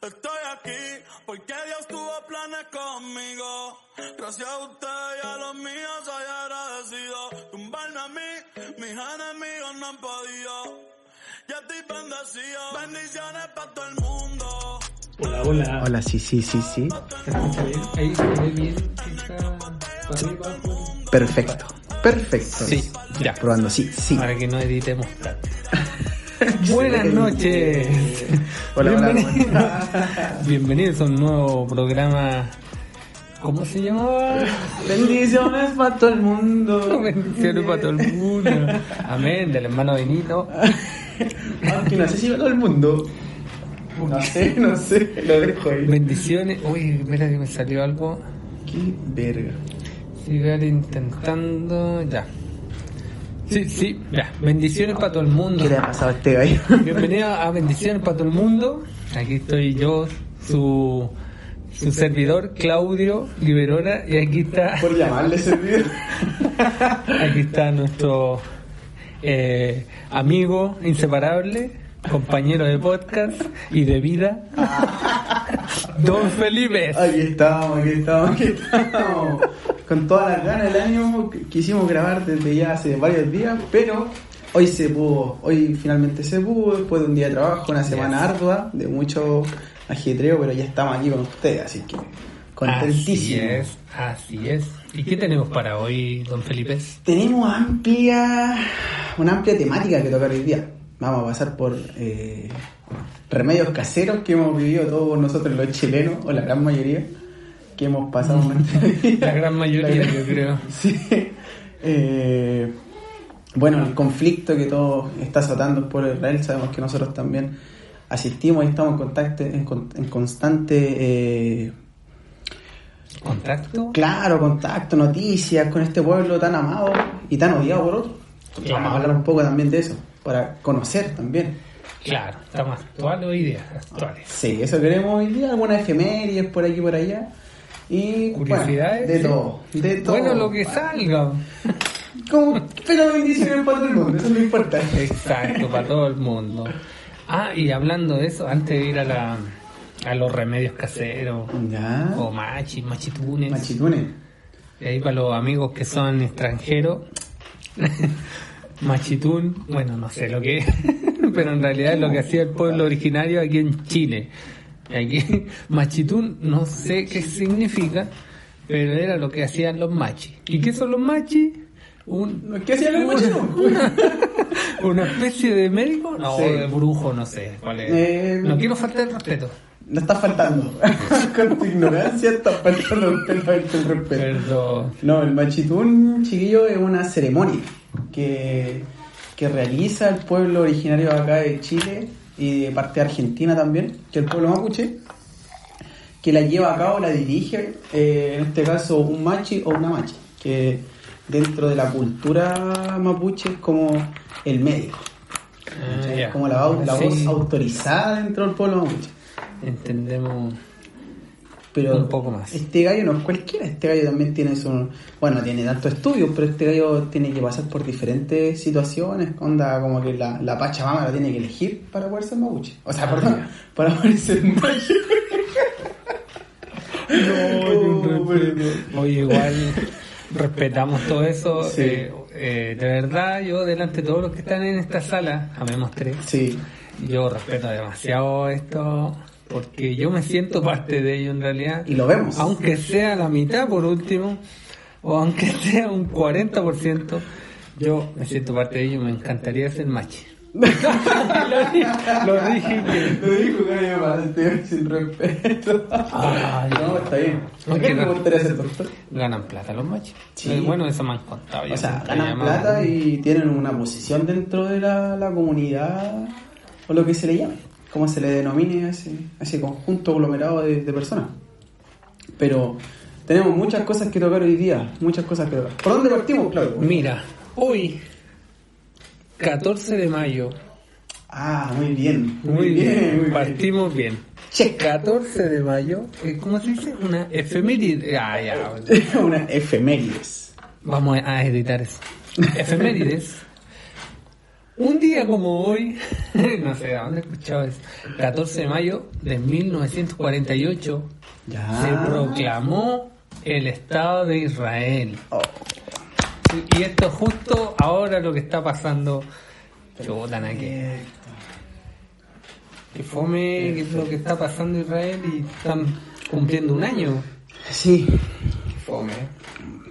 Estoy aquí porque Dios tuvo planes conmigo. Gracias a usted y a los míos soy agradecido. Tumbarme a mí, mis enemigos no han podido. Ya estoy bendecido. Bendiciones para todo el mundo. Hola, hola. Hola, sí, sí, sí, sí. ¿Se escucha bien? Ahí se ve bien. Está Perfecto. Perfecto. Sí, ya. Probando, sí, sí. Para que no editemos tanto. Buenas noches. Hola, hola, Bienvenidos. Bienvenidos a un nuevo programa. ¿Cómo se llamaba? Bendiciones para todo el mundo. Bendiciones para todo el mundo. Amén, del hermano Benito. Aunque no sé si para todo el mundo. No sé, no sé. Lo dejo ahí. Bendiciones. Uy, mira que me salió algo. Qué verga. Sigar intentando. Ya. Sí, sí, ya. Bendiciones para todo el mundo. ¿Qué le ha pasado a este gallo? Bienvenido a Bendiciones para todo el mundo. Aquí estoy yo, su, su servidor, Claudio Liberora, y aquí está, Por llamarle servir. aquí está nuestro eh, amigo inseparable, compañero de podcast y de vida, Don Felipe. Aquí estamos, aquí estamos, aquí estamos. Con todas las ganas del año quisimos grabar desde ya hace varios días, pero hoy se pudo, hoy finalmente se pudo, después de un día de trabajo, una semana ardua, de mucho ajetreo, pero ya estamos aquí con ustedes, así que Así contentísimo. es, así es. ¿Y qué tenemos para hoy, Don Felipe? Tenemos amplia, una amplia temática que tocar hoy día. Vamos a pasar por eh, remedios caseros que hemos vivido todos nosotros los chilenos, o la gran mayoría, que hemos pasado. La gran mayoría, yo creo. Sí. Eh, bueno, el conflicto que todo está azotando el pueblo de Israel, sabemos que nosotros también asistimos y estamos en, contacto, en, en constante, eh, ¿Contacto? claro, contacto, noticias con este pueblo tan amado y tan odiado por. Claro. Vamos a hablar un poco también de eso, para conocer también. Claro, está más actual hoy día, actuales. Sí, eso queremos hoy día, algunas efemérides por aquí y por allá. Y Curiosidades. bueno, de todo, de todo. Bueno, lo que salga. Como, pero bendiciones para todo el mundo, eso es lo importante. Exacto, para todo el mundo. Ah, y hablando de eso, antes de ir a la a los remedios caseros, Ya. o machi, machitunes, Machitunes. y ahí para los amigos que son extranjeros, machitún, bueno, no sé lo que es, pero en realidad es lo que hacía el pueblo originario aquí en Chile. Aquí, machitún, no sé qué significa, pero era lo que hacían los machis. ¿Y qué son los machis? Un, ¿Qué hacían los machitunes? ¿Una especie de médico? No, Sí. de brujo, no sé. ¿cuál es? Eh, no quiero faltar el respeto. No está faltando. Con tu ignorancia está faltando el respeto. Perdón. No, el machitún, chiquillo, es una ceremonia que, que realiza el pueblo originario de acá de Chile y de parte de Argentina también, que el pueblo mapuche, que la lleva a cabo, la dirige, eh, en este caso un machi o una machi, que dentro de la cultura mapuche es como el médico. Ah, como la, voz- la Sí, voz autorizada dentro del pueblo mapuche. Entendemos. Pero Un poco más. Este gallo no es cualquiera, este gallo también tiene su. Bueno, no tiene tantos estudios, pero este gallo tiene que pasar por diferentes situaciones. Onda, como que la, la Pachamama la tiene que elegir para poder ser mapuche. O sea, Ah, perdón, para poder ser mapuche. No, perdón. Oye, igual respetamos todo eso. Sí. eh, eh, de verdad, yo delante de todos los que están en esta sala, amemos tres, Sí, yo respeto demasiado esto porque yo me siento parte de ello en realidad. y lo vemos. aunque sea la mitad por último, o aunque sea un 40%, yo me siento parte de ello me encantaría ser machi. lo, dije, lo dije que- Lo dijo este sin respeto. Ay, no, está bien. ¿A Aunque qué me no. gustaría ser doctor? ganan plata los machos. Sí. Eh, Bueno, eso me han contado. O sea, ganan plata y tienen una posición dentro de la, la comunidad o lo que se le llame, como se le denomine a ese, a ese conjunto aglomerado de, de personas. Pero tenemos muchas cosas que tocar hoy día, muchas cosas que tocar. ¿Por dónde partimos, Claudio? Mira, hoy, 14 de mayo, Ah, muy bien, muy bien, muy bien. partimos bien. Check. 14 de mayo, eh, ¿cómo se dice? Una efeméride. Ah, ya. Una efemérides. Vamos a editar eso. Efemérides. Un día como hoy, no sé, ¿dónde he escuchado eso? 14 de mayo de 1948 Ya. se proclamó el Estado de Israel. Oh, Y esto justo ahora lo que está pasando. Chuta, na que, que fome, que es lo que está pasando en Israel y están cumpliendo un año. Sí, Que fome.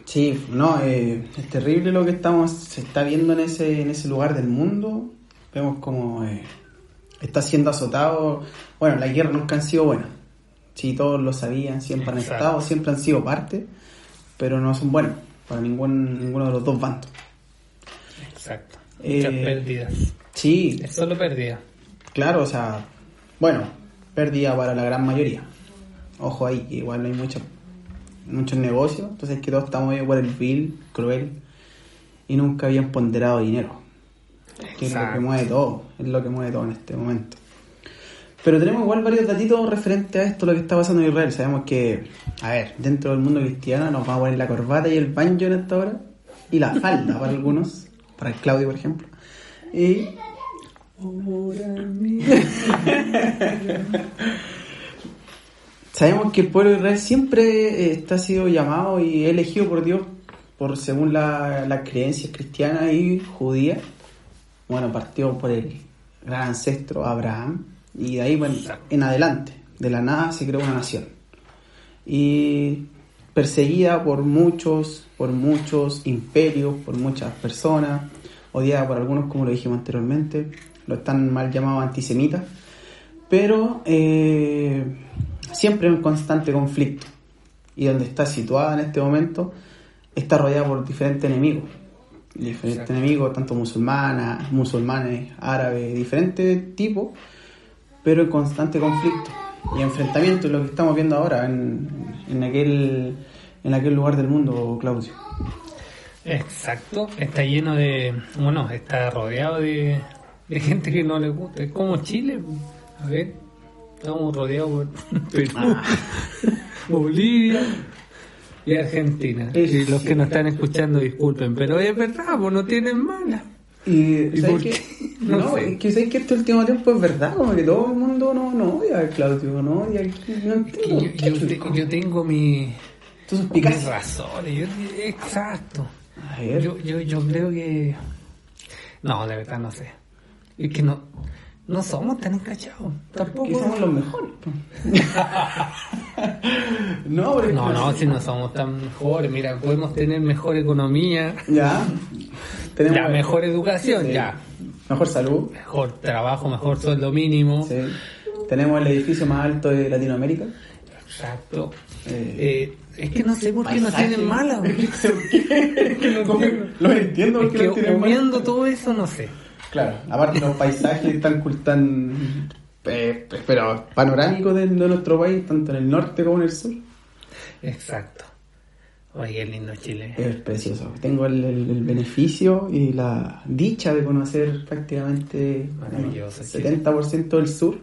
Sí, no, eh, es terrible lo que estamos, se está viendo en ese, en ese lugar del mundo. Vemos como eh, está siendo azotado. Bueno, las guerras nunca han sido buenas. Sí, todos lo sabían, siempre han Exacto. estado, siempre han sido parte, pero no son buenos para ningún, ninguno de los dos bandos. Exacto. Eh, Muchas pérdidas. Sí, Es solo pérdida. Claro, o sea, bueno, pérdida para la gran mayoría. Ojo ahí, igual hay muchos muchos negocios, entonces que todos estamos medio por el vil, cruel, y nunca habían ponderado dinero. Que es lo que mueve todo, es lo que mueve todo en este momento. Pero tenemos igual varios datitos referentes a esto, lo que está pasando en Israel. Sabemos que, a ver, dentro del mundo cristiano nos va a poner la corbata y el banjo en esta hora, y la falda para algunos, para el Claudio, por ejemplo. Y Sabemos que el pueblo de Israel siempre eh, está sido llamado y elegido por Dios por según la- las creencias cristianas y judías. Bueno, partió por el gran ancestro Abraham y de ahí bueno, en adelante, de la nada se creó una nación. Y perseguida por muchos, por muchos imperios, por muchas personas, odiada por algunos, como lo dijimos anteriormente, lo están mal llamados antisemitas, pero eh, siempre en constante conflicto. Y donde está situada en este momento, está rodeada por diferentes enemigos. Diferentes Exacto. enemigos, tanto musulmanas, musulmanes, árabes, diferentes tipos, pero en constante conflicto y enfrentamiento, es lo que estamos viendo ahora en, en aquel en aquel lugar del mundo, Claudio. Exacto. Está lleno de. Bueno, está rodeado de, de gente que no le gusta. Es como Chile. A ver. Estamos rodeados por Perú, Ah. Bolivia y Argentina. Es- Y los que nos están escuchando, disculpen, pero es verdad, pues no tienen mala. Y, ¿Y ¿sabes por qué? qué? No, No sé. es que sabes que este último tiempo es verdad, como que todo el mundo no, no odia a Claudio, no odia, no Que entiendo. yo, yo te- yo tengo mi, Tú mis razones. yo- exacto. A ver. Yo, yo, yo creo que. No, de verdad no sé. Es que no, no somos tan encachados. Tampoco. somos los mejores. no, No, no, si no somos tan mejores. Mira, podemos tener mejor economía, Ya. Tenemos ya, mejor educación, Sí. ya. Mejor salud. Mejor trabajo, mejor sueldo mínimo. Sí. Tenemos el edificio más alto de Latinoamérica. Exacto. Eh, Eh, es que no sé por qué nos tienen mala. Lo entiendo Es porque que lo tienen mal. uniendo todo eso, no sé. Claro, aparte los paisajes están tan eh, pero panorámicos de, de nuestro país, tanto en el norte como en el sur. Exacto. Oye, lindo Chile. Es precioso. Tengo el, el- el beneficio y la dicha de conocer prácticamente Maravilloso, el 70% del sur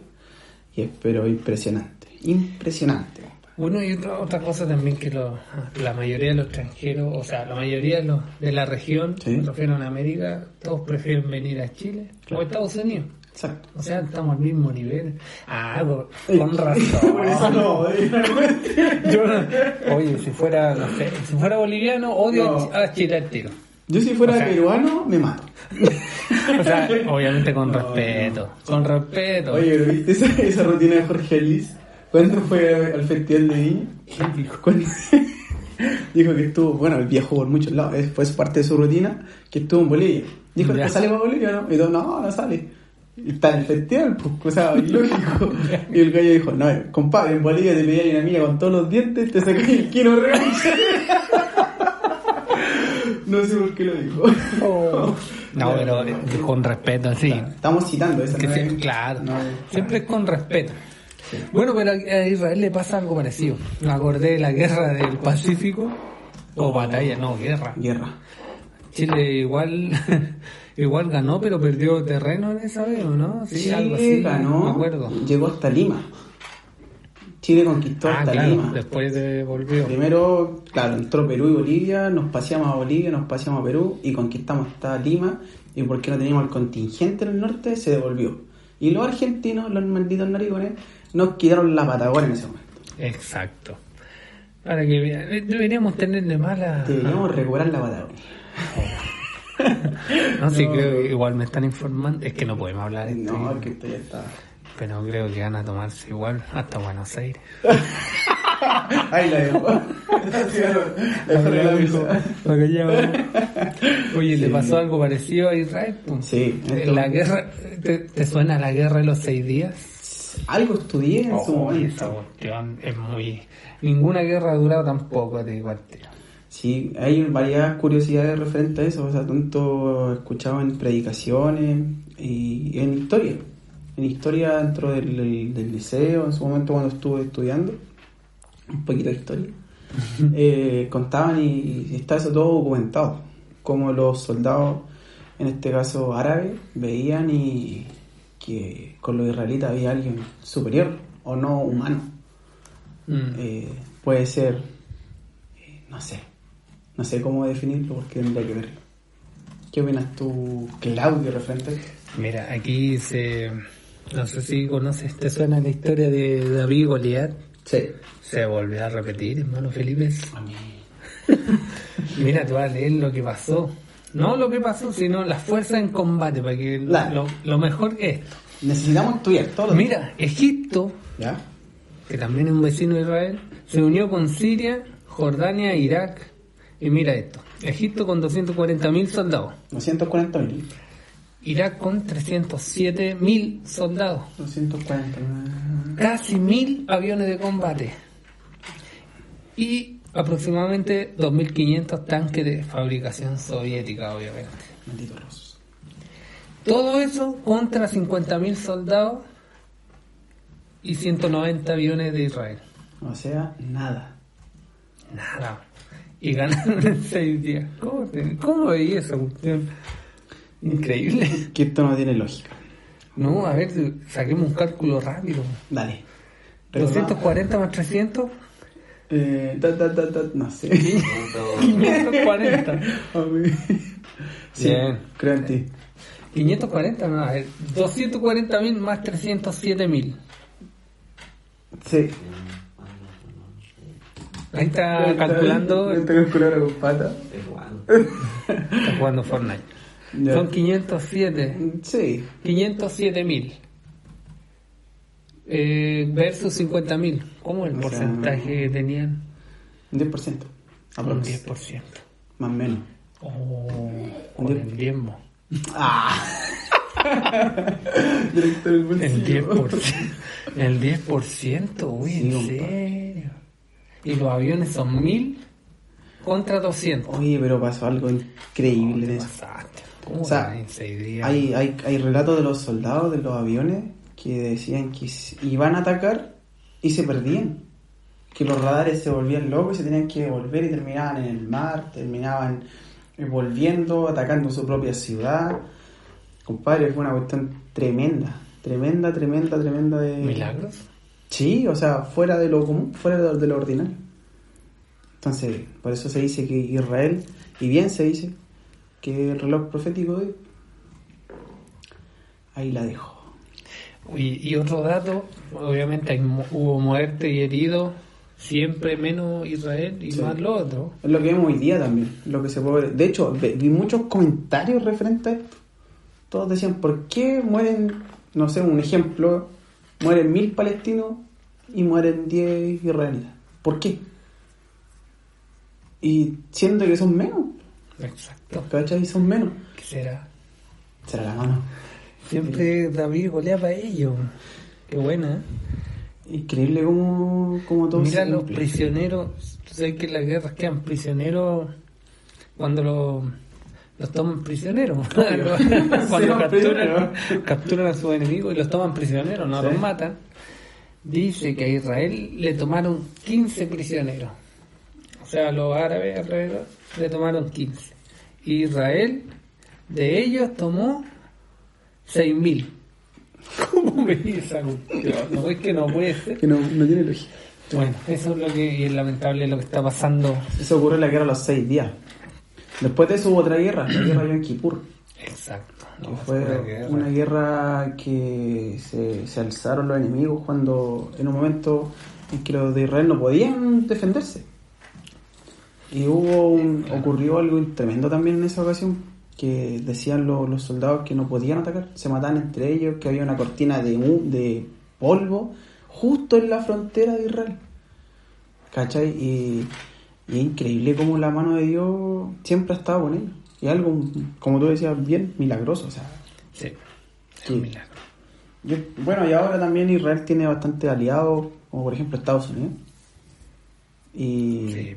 y es pero impresionante. Impresionante. Bueno, y otra, otra cosa también que lo- la mayoría de los extranjeros, o sea, la mayoría de, los, de la región, Sí. refiero a América, todos prefieren venir a Chile o a Estados Unidos. Exacto. O sea, estamos al mismo nivel. Ah, con, razón. Por eso no. Yo no- oye, si fuera, no sé, si fuera boliviano, odio No. a Chile al tiro. Yo si fuera O sea- peruano, me mato. O sea, obviamente con No, respeto. Con respeto. Oye, ¿pero viste esa, esa rutina de Jorge Alice? ¿Cuándo fue al Festival de? Cuando- dijo que estuvo, bueno, viajó por muchos lados, fue parte de su rutina, que estuvo en Bolivia. Dijo. ¿que sale para Bolivia no? Y todos, no, no sale. Y está en el festival, pues, o sea, ilógico. Y el gallo dijo, no, compadre, en Bolivia te pedía una amiga con todos los dientes, te sacáis el kilo real. no sé por qué lo dijo. Oh. No, pero eh, con respeto, sí. Estamos citando esa Que no es- claro, no, siempre es con respeto. Bueno, pero a Israel le pasa algo parecido. Me acordé de la guerra del Pacífico, o batalla, no, guerra. Guerra. Chile igual igual ganó, pero perdió terreno en esa vez, ¿o ¿no? Sí, algo así, ganó, me acuerdo. llegó hasta Lima. Chile conquistó Ah, hasta claro, Lima. después de volvió. Primero, claro, entró Perú y Bolivia, nos paseamos a Bolivia, nos paseamos a Perú y conquistamos hasta Lima y porque no teníamos el contingente en el norte, se devolvió. Y los argentinos, los malditos narigones, nos quitaron la Patagonia en ese momento. Exacto. Para que eh, deberíamos tenerle mala. Deberíamos recuperar la Patagonia. No, sí, creo que igual me están informando. Es que no podemos hablar esto. No, que esto ya está. Pero creo que van a tomarse igual hasta Buenos Aires. Ahí la dejo. Oye, ¿le pasó algo parecido a Israel? Sí, Eh, La guerra, ¿te, te suena la guerra de los seis días? Algo estudié en su esa momento. cuestión es muy... Ninguna guerra ha durado tan poco, te digo. Sí, hay varias curiosidades referentes a eso, o sea, tanto escuchado en predicaciones y en historia. En historia dentro del, del- del liceo, en su momento cuando estuve estudiando, un poquito de historia, eh, contaban y, y está eso todo documentado, como los soldados, en este caso árabes, veían y que con los israelitas había alguien superior o no humano. Mm. Eh, puede ser, eh, no sé, no sé cómo definirlo porque tendría que verlo. ¿Qué opinas tú, Claudio, referente? Mira, aquí se... No sé si conoces, ¿te suena la historia de David y Goliat? Sí. Se volvió a repetir, hermano Felipe. A mí. Mira, tú vas a leer lo que pasó. No lo que pasó, sino las fuerzas en combate, para que lo- Claro. lo, lo mejor que es. Necesitamos estudiar todo. Mira, Egipto, ¿Ya? que también es un vecino de Israel, se unió con Siria, Jordania e Irak. Y mira esto, Egipto con 240.000 soldados, 240 mil. Irak con 307.000 soldados, 240 casi 1.000 aviones de combate y aproximadamente 2.500 tanques de fabricación soviética, obviamente. Malditos. Todo eso contra 50.000 soldados y 190 aviones de Israel. O sea, nada. Nada. Y ganaron en 6 días. ¿Cómo, te- cómo veí esa cuestión? Increíble. Que esto no tiene lógica. No, a ver, saquemos un cálculo rápido. Dale. 240 más 300, Eh, ta, ta, ta, ta, no sé. 540. A ver. Sí, Bien. creo en ti. 540, no, a ver, 240 mil más 307 mil. Sí. Ahí está calculando, Está calculando con pata. está jugando Fortnite. Ya. Son 507. Sí. 507 mil. Eh, versus 50 mil. ¿Cómo el O sea, porcentaje que tenían? Un 10%. Un Aprox. 10%. Más o menos. Oh, con el diezmo. Directo del El 10%. El 10%, uy, Sí, en serio. Y los aviones son 1000 contra 200. Oye, pero pasó algo increíble en eso. Pasaste. ¿Cómo O sea? Hay, hay, hay relatos de los soldados de los aviones que decían que iban a atacar y se perdían. Que los radares se volvían locos y se tenían que volver y terminaban en el mar, terminaban volviendo, atacando su propia ciudad. Compadre, fue una cuestión tremenda, tremenda, tremenda, tremenda de... ¿Milagros? Sí, o sea, fuera de lo común, fuera de lo, de lo ordinario. Entonces, por eso se dice que Israel, y bien se dice, que el reloj profético de... Ahí la dejo. Y, y otro dato, obviamente hay hubo muerte y heridos, siempre menos Israel y Sí. más lo otro. Es lo que vemos hoy día también, lo que se puede ver. De hecho, vi muchos comentarios referentes a esto. Todos decían, ¿por qué mueren, no sé, un ejemplo, mueren mil palestinos y mueren diez israelitas? ¿Por qué? Y siendo que son menos, Exacto. ¿cachai? Son menos. ¿Qué será? Será la mano. Siempre David golea para ellos. Qué buena. ¿eh? Increíble como, como todo Mira los cumple. prisioneros. Tú sabes que en las guerras quedan prisioneros cuando los los toman prisioneros. cuando capturan, capturan a sus enemigos y los toman prisioneros, no Sí. los matan. Dice que a Israel le tomaron 15 prisioneros. O sea, los árabes alrededor le tomaron 15. Israel de ellos tomó 6.000. ¿Cómo esa cuestión? No es que no puede ser. Que no, no tiene lógica. Bueno, eso es lo que es lamentable lo que está pasando. Eso ocurrió en la guerra de los seis días. Después de eso hubo otra guerra, la guerra de Yom Kippur. Exacto. que no, fue una guerra. una guerra que se, se alzaron los enemigos cuando en un momento en que los de Israel no podían defenderse. Y hubo un, ocurrió algo tremendo también en esa ocasión, que decían lo- los soldados que no podían atacar, se mataban entre ellos, que había una cortina de, de polvo justo en la frontera de Israel. ¿Cachai? Y, y es increíble como la mano de Dios siempre ha estado con ellos. Y algo, como tú decías, bien milagroso. O sea, Sí, es un milagro. yo- bueno, y ahora también Israel tiene bastantes aliados, como por ejemplo Estados Unidos. Y, Sí.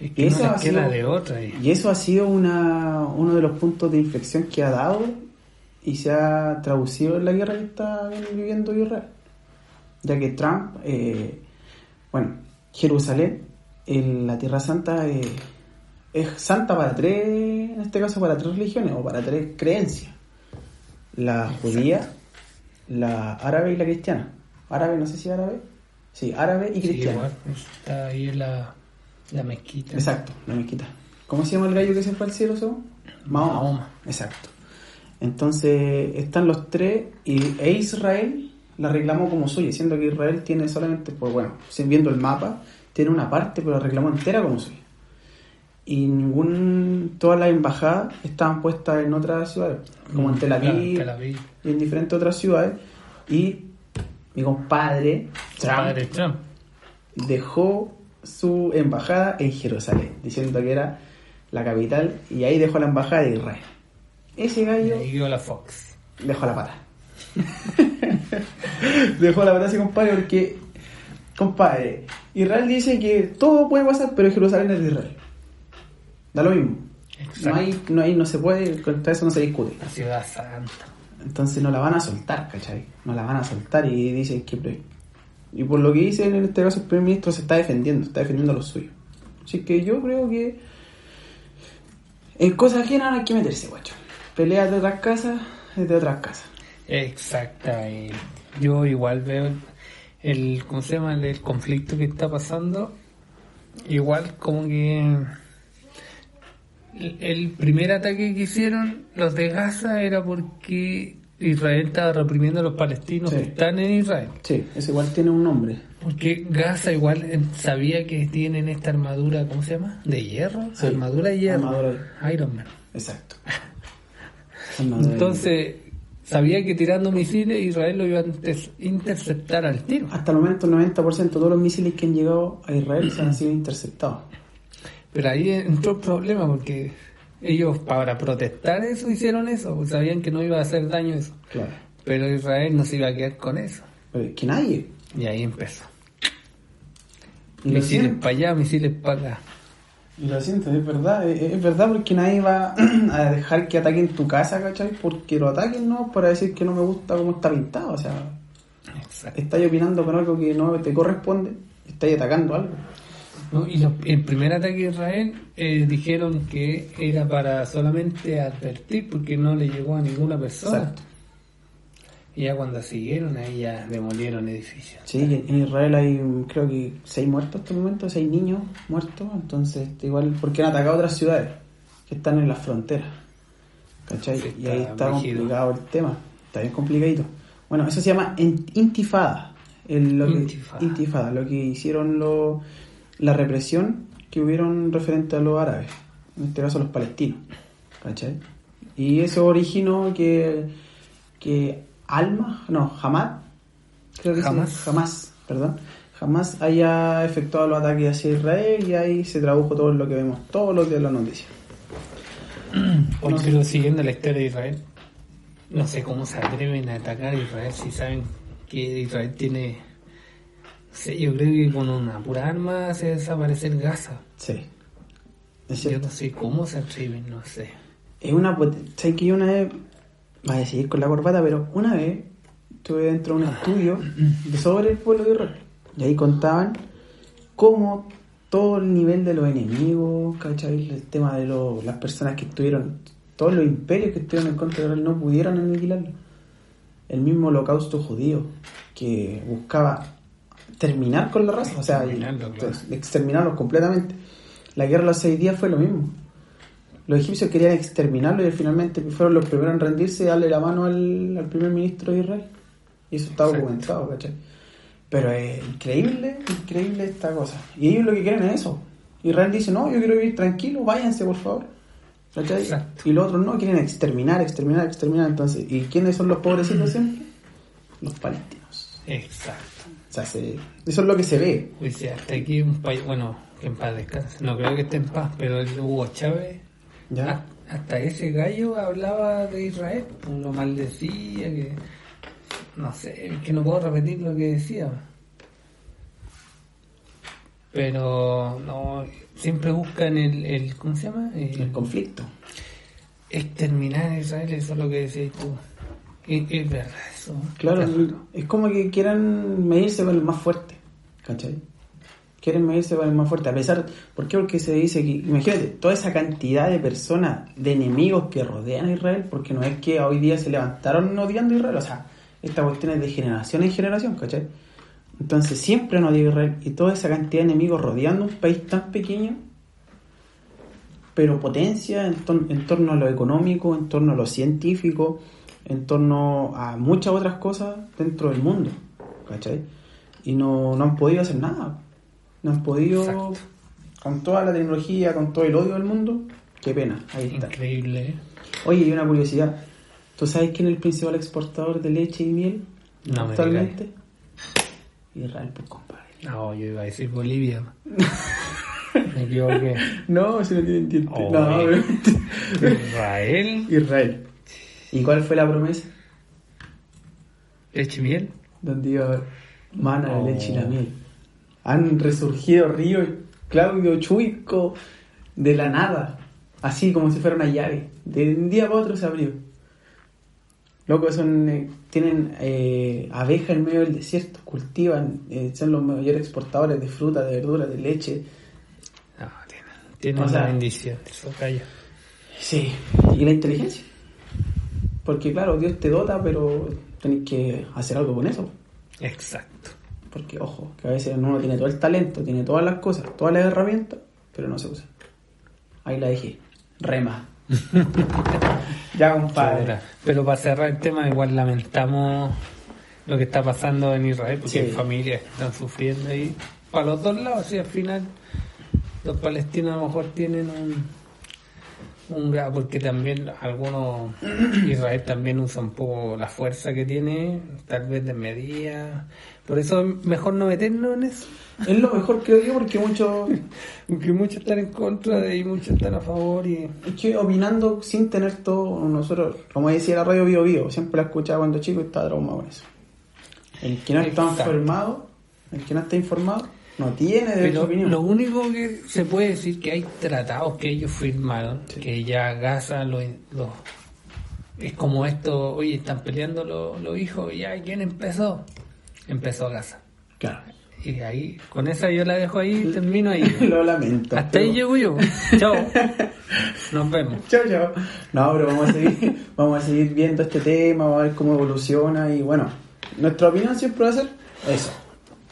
Es y que eso no ha sido- de otra. y- y eso ha sido una, uno de los puntos de inflexión que ha dado y se ha traducido en la guerra que está viviendo Israel. Ya que Trump, eh, bueno, Jerusalén, en la Tierra Santa, eh, es santa para tres, en este caso para tres religiones o para tres creencias. La judía, la árabe y la cristiana. Árabe, no sé si árabe. Sí, árabe y Sí, cristiana. igual, está ahí en la, la mezquita. Exacto, la mezquita. ¿Cómo se llama el gallo que se fue al cielo, eso? Mahoma. Mahoma. Exacto. Entonces están los tres y, e Israel la reclamó como suya, siendo que Israel tiene solamente, pues bueno, viendo el mapa, tiene una parte, pero la reclamó entera como suya. Y ningún, todas las embajadas estaban puestas en otras ciudades, como en Tel Claro, Aviv Tel Aviv. y en diferentes otras ciudades. Y mi compadre, Trump, Padre Trump. dejó su embajada en Jerusalén, diciendo que era la capital, y ahí dejó la embajada de Israel. Ese Y gallo quedó la Fox. dejó la pata. dejó la pata ese compadre porque, compadre, Israel dice que todo puede pasar, pero Jerusalén es de Israel. Da lo mismo. No Exacto. hay, no hay, no se puede, contra eso no se discute. La ciudad santa. Entonces no la van a soltar, ¿cachai? No la van a soltar y dicen que... Y por lo que dicen en este caso el primer ministro se está defendiendo, está defendiendo a los suyos. Así que yo creo que en cosas ajenas hay que meterse, guacho. Peleas de otras casas es de otras casas. Exactamente. Yo igual veo el, ¿cómo se llama? El, conflicto que está pasando. Igual como que el primer ataque que hicieron los de Gaza era porque Israel estaba reprimiendo a los palestinos Sí. que están en Israel. Sí, eso igual tiene un nombre. Porque Gaza igual eh, sabía que tienen esta armadura, ¿cómo se llama? ¿De hierro? Sí. Armadura de hierro. Armadura Iron Man. Exacto. Armadura Entonces, sabía que tirando misiles Israel lo iba a inter- interceptar al tiro. Hasta el momento el 90% de todos los misiles que han llegado a Israel se han sido interceptados. Pero ahí entró el problema porque ellos para protestar eso hicieron eso, sabían que no iba a hacer daño eso. Claro. Pero Israel no se iba a quedar con eso. Pero es que nadie. Y ahí empezó. Misiles para allá, misiles para acá. Y lo siento, es verdad, es, es verdad porque nadie va a dejar que ataquen tu casa, ¿cachai? Porque lo ataquen, ¿no? Para decir que no me gusta cómo está pintado, o sea, Exacto. estáis opinando con algo que no te corresponde, estáis atacando algo. ¿No? Y los- el primer ataque de Israel eh, dijeron que era para solamente advertir porque no le llegó a ninguna persona. Exacto. Y ya cuando siguieron, ahí ya demolieron edificios. Sí, en Israel hay mm, creo que seis muertos hasta el momento, seis niños muertos, entonces igual porque han atacado otras ciudades que están en las fronteras, ¿cachai? Sí, y ahí está complicado el tema, está bien complicadito. Bueno, eso se llama in- intifada, el- lo que, Intifada. intifada, lo que hicieron lo, la represión que hubieron referente a los árabes, en este caso los palestinos, ¿cachai? Y eso originó que, que Alma, no, Hamad, creo que sí, jamás, perdón, jamás haya efectuado los ataques hacia Israel y ahí se tradujo todo lo que vemos todos los días en las noticias. Hoy, No sé. siguiendo la historia de Israel, no sé cómo se atreven a atacar a Israel si saben que Israel tiene. Sé, yo creo que con una pura arma hace desaparecer Gaza. Sí. Es Yo no sé cómo se atreven, no sé. Es una ¿Sabes que yo una vez, voy a seguir con la corbata, pero una vez estuve dentro de un estudio sobre el pueblo de Israel. Y ahí contaban cómo todo el nivel de los enemigos, ¿cachai? El tema de los- las personas que estuvieron, todos los imperios que estuvieron en contra de Israel no pudieron aniquilarlo. El mismo holocausto judío que buscaba terminar con la raza, o sea, claro. entonces, exterminarlos completamente. La guerra de los seis días fue lo mismo. los egipcios querían exterminarlo y finalmente fueron los primeros en rendirse y darle la mano al, al primer ministro de Israel. Y eso está Exacto. documentado, ¿cachai? Pero es increíble, increíble esta cosa. Y ellos lo que quieren es eso. Israel dice, no, yo quiero vivir tranquilo, váyanse por favor. ¿Cachai? Exacto. Y los otros no, quieren exterminar, exterminar, exterminar. Entonces, ¿y quiénes son los pobrecitos siempre? Los palestinos. Exacto. O sea, se- eso es lo que se ve. Sí, hasta aquí un país, bueno, que en paz descanse. No creo que esté en paz, pero el Hugo Chávez, ¿Ya? ha- hasta ese gallo hablaba de Israel, pues, lo maldecía, que no sé, que no puedo repetir lo que decía. Pero no, siempre buscan el, el ¿cómo se llama? El- El conflicto. exterminar a Israel, eso es lo que decías tú. Es, verdad eso. Claro, Claro. es como que quieran medirse con el más fuerte, ¿cachai? Quieren medirse con el más fuerte, a pesar, ¿por qué? Porque se dice que, imagínate, toda esa cantidad de personas, de enemigos que rodean a Israel, porque no es que hoy día se levantaron odiando a Israel, o sea, esta cuestión es de generación en generación, ¿cachai? Entonces siempre han odiado a Israel y toda esa cantidad de enemigos rodeando un país tan pequeño, pero potencia en, tor- en torno a lo económico, en torno a lo científico, en torno a muchas otras cosas dentro del mundo, ¿cachai? Y no, no han podido hacer nada. No han podido, Exacto. con toda la tecnología, con todo el odio del mundo, qué pena, ahí está. Increíble, ¿eh? Oye, y una curiosidad, ¿tú sabes quién es el principal exportador de leche y miel No me actualmente? Israel, pues compadre. No, yo iba a decir Bolivia. Me equivoqué. No, si no tienen dientes. Oh, no. Israel, Israel. ¿Y cuál fue la promesa? leche y miel. donde iba mana, la Oh. leche y la miel. Han resurgido ríos Claudio Chuico de la nada, así como si fuera una llave. De un día para otro se abrió. Loco, son, eh, tienen eh, abejas en medio del desierto, cultivan, eh, son los mayores exportadores de fruta, de verdura, de leche. No, tiene, tiene O sea- bendición. Eso calla. Sí, y la inteligencia. Porque claro, Dios te dota, pero tenés que hacer algo con eso. Exacto. Porque, ojo, que a veces uno tiene todo el talento, tiene todas las cosas, todas las herramientas, pero no se usan. Ahí la dejé. Rema. ya, compadre. Pero para cerrar el tema, igual lamentamos lo que está pasando en Israel, porque Sí. hay familias que están sufriendo ahí. Para los dos lados, y al final los palestinos a lo mejor tienen un, un porque también algunos, Israel también usa un poco la fuerza que tiene, tal vez de medida. Por eso es mejor no meternos en eso. Es lo mejor creo yo porque muchos, Porque muchos están en contra de y muchos están a favor y... es que opinando sin tener todo, nosotros, como decía la radio Bio Bio, siempre la escuchaba cuando chico y estaba traumado con eso. El que no está informado, el que no está informado, no tiene derecho a opinión. lo único que se puede decir que hay tratados que ellos firmaron, que ya Gaza lo, lo- es como esto, oye, están peleando los, los hijos, ya, ¿quién empezó? Empezó Gaza. Claro. Y ahí, con esa yo la dejo ahí, termino ahí. lo lamento. Hasta ahí pero- llego yo. Chao. Nos vemos. Chao, chao. No, pero vamos a seguir, vamos a seguir viendo este tema, vamos a ver cómo evoluciona y bueno, nuestra opinión siempre va a ser eso.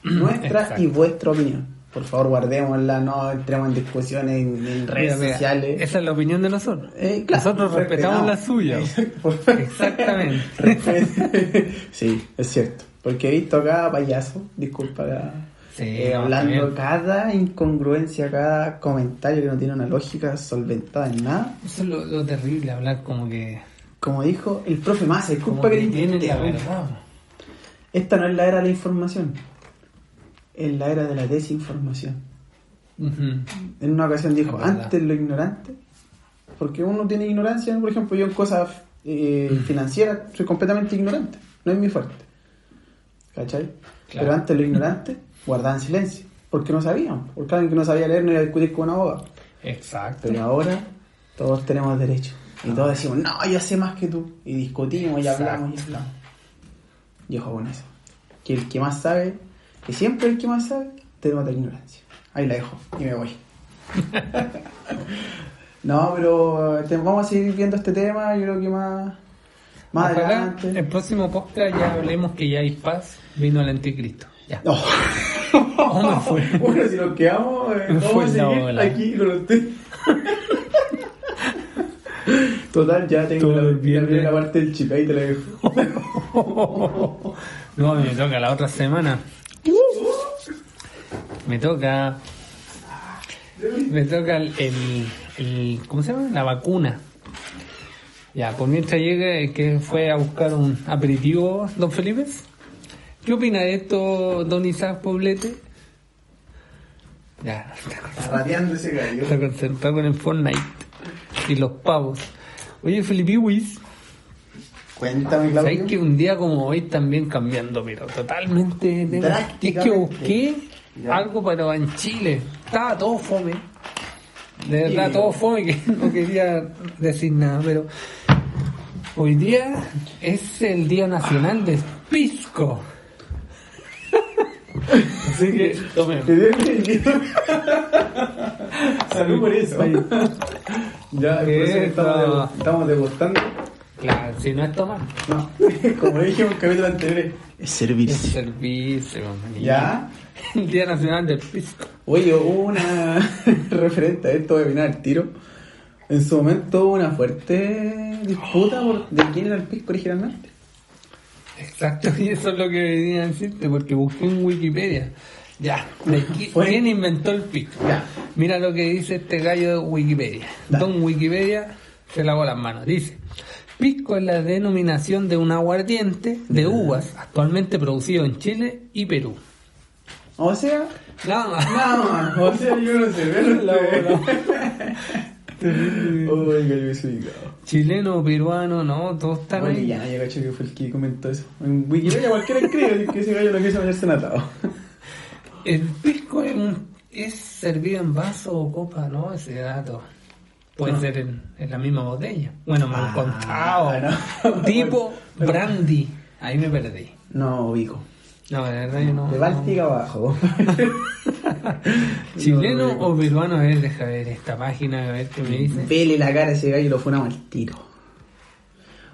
Nuestra Exacto. y vuestra opinión. Por favor, guardémosla, no entremos en discusiones en, en redes Mira, mira, sociales. Esa es la opinión de nosotros. Eh, claro, nosotros respetamos la suya. Exactamente. Sí, es cierto. Porque he visto cada payaso, disculpa, cada- Sí, eh, hablando cada incongruencia, cada comentario que no tiene una lógica solventada en nada. Eso es lo, lo terrible, hablar como que... Como dijo el profe Como disculpa que que la verdad. Esta no es la era de la información, es la era de la desinformación. Ujú. En una ocasión dijo, antes lo ignorante, porque uno tiene ignorancia, por ejemplo, yo en cosas eh, Mm. financieras soy completamente ignorante, no es mi fuerte. ¿Cachai? Claro. Pero antes lo ignorante guardaban silencio, porque no sabían, porque alguien que no sabía leer no iba a discutir con un abogado. Exacto. Pero ahora todos tenemos derecho. Y todos decimos, no, yo sé más que tú. Y discutimos y hablamos y hablamos. Y ojo con eso. Que el que más sabe, que siempre el que más sabe, te nota ignorancia. Ahí la dejo y me voy. no, pero te- vamos a seguir viendo este tema. Yo creo que más, más Ojalá adelante. el próximo podcast ya hablemos que ya hay paz, vino el anticristo. Ya. No. ¿Cómo me fue? bueno, si nos quedamos, eh, vamos fue a la seguir aquí con usted. Total, ya tengo Todo la, la parte del chip, ahí te la dejo. No, me toca la otra semana. Me toca. Me toca el, ¿Cómo se llama? La vacuna. Ya, por mientras llega el que fue a buscar un aperitivo, don Felipe. ¿Qué opina de esto, don Isaac Poblete? Ya, está Rateando ese gallo. Está concentrado con el Fortnite y los pavos. Oye, Felipe Wiz, Cuéntame, ¿sabes Claudio. que un día como hoy también cambiando, pero totalmente de? Es que busqué Ya. algo para en Chile. Estaba todo fome. De verdad, todo fome que no quería decir nada, pero hoy día es el Día Nacional del Pisco. Así que, tomen. Salud por eso. Ya, por eso estamos, estamos degustando. Claro, si no es tomar, No, como dije en un capítulo anterior, es es servicio. servicio. manito. Ya. El Día Nacional del Pisco. Oye, hubo una referente a esto, voy a opinar al tiro. En su momento hubo una fuerte disputa por de quién era el pisco originalmente. Exacto, y eso es lo que venía a decirte, porque busqué en Wikipedia. Ya, ¿de qui- Fue- ¿quién inventó el pisco? Ya. Mira lo que dice este gallo de Wikipedia. Da. Don Wikipedia se lavó las manos. Dice, pisco es la denominación de un aguardiente de uvas actualmente producido en Chile y Perú. O sea, Nada más. nada más. O sea, yo no sé verlo. La Oiga, yo hubiese ubicado. Chileno, peruano, no, todos están Oye, ahí. ya, yo cacho que fue el que comentó eso. En Wikipedia cualquiera escribe que ese gallo no quiso haberse natado. El pisco es, servido en vaso o copa, ¿no? Ese dato. Puede No. ser en, en la misma botella. Bueno, me han Ah, contado. no. Tipo Bueno. brandy. Ahí me perdí. No, ubico. No, de verdad yo no. De Báltica abajo. ¿Chileno No, o peruano? A ver, deja ver esta página, a ver qué me dice. Vele la cara a ese gallo y lo funamos al tiro.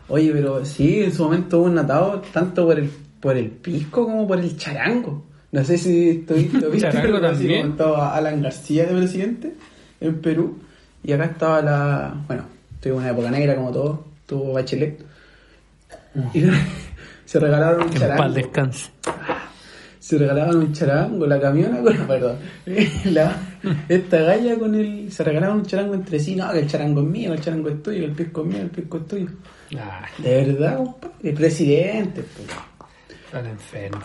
Oye, pero sí, en su momento hubo un natado tanto por el, por el pisco como por el charango. No sé si estuviste viste, Charango pero también. estaba Alan García de presidente en Perú. Y acá estaba la. Bueno, tuvo una época negra como todo, tuvo Bachelet. Y se regalaron un Que charango. paz descanse. Se regalaban un charango, la camiona con perdón. La- esta galla con el. Se regalaban un charango entre sí, no, que el charango es mío, el charango es tuyo, el pisco es mío, el pisco es tuyo. Ay, De verdad, compadre, el presidente, pues. están enfermos.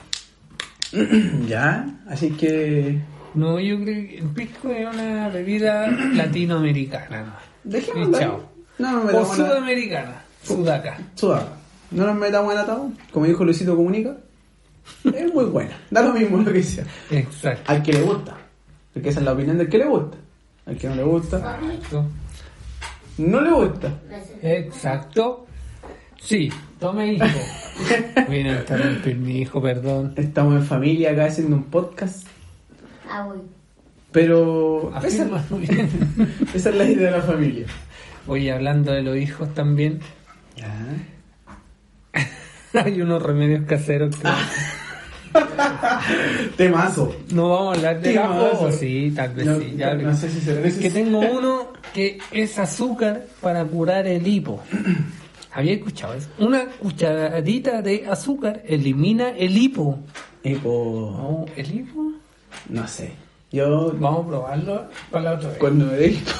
Ya, así que. No, yo creo que el pisco es una bebida latinoamericana. ¿no? Dejémoslo chao. No nos O sudamericana. Sudaca. Sudaca. No nos metamos en atado, como dijo Luisito Comunica. Es muy buena, da lo mismo lo que sea. Exacto. Al que le gusta, porque esa es la opinión del que le gusta. Al que no le gusta, Exacto. no le gusta. Exacto. Sí, tome hijo. Vine a interrumpir mi hijo, perdón. Estamos en familia acá haciendo un podcast. Ah, voy. Pero esa, esa es la idea de la familia. Oye, hablando de los hijos también, hay unos remedios caseros que Temazo. no vamos a hablar de eso. sí, tal vez No, sí. ya no sé si será que necesario. tengo uno que es azúcar para curar el hipo. ¿Había escuchado eso? Una cucharadita de azúcar elimina el hipo. Hipo. No, ¿el hipo? No sé. Yo Vamos a probarlo para la otra vez. cuando me dé hipo,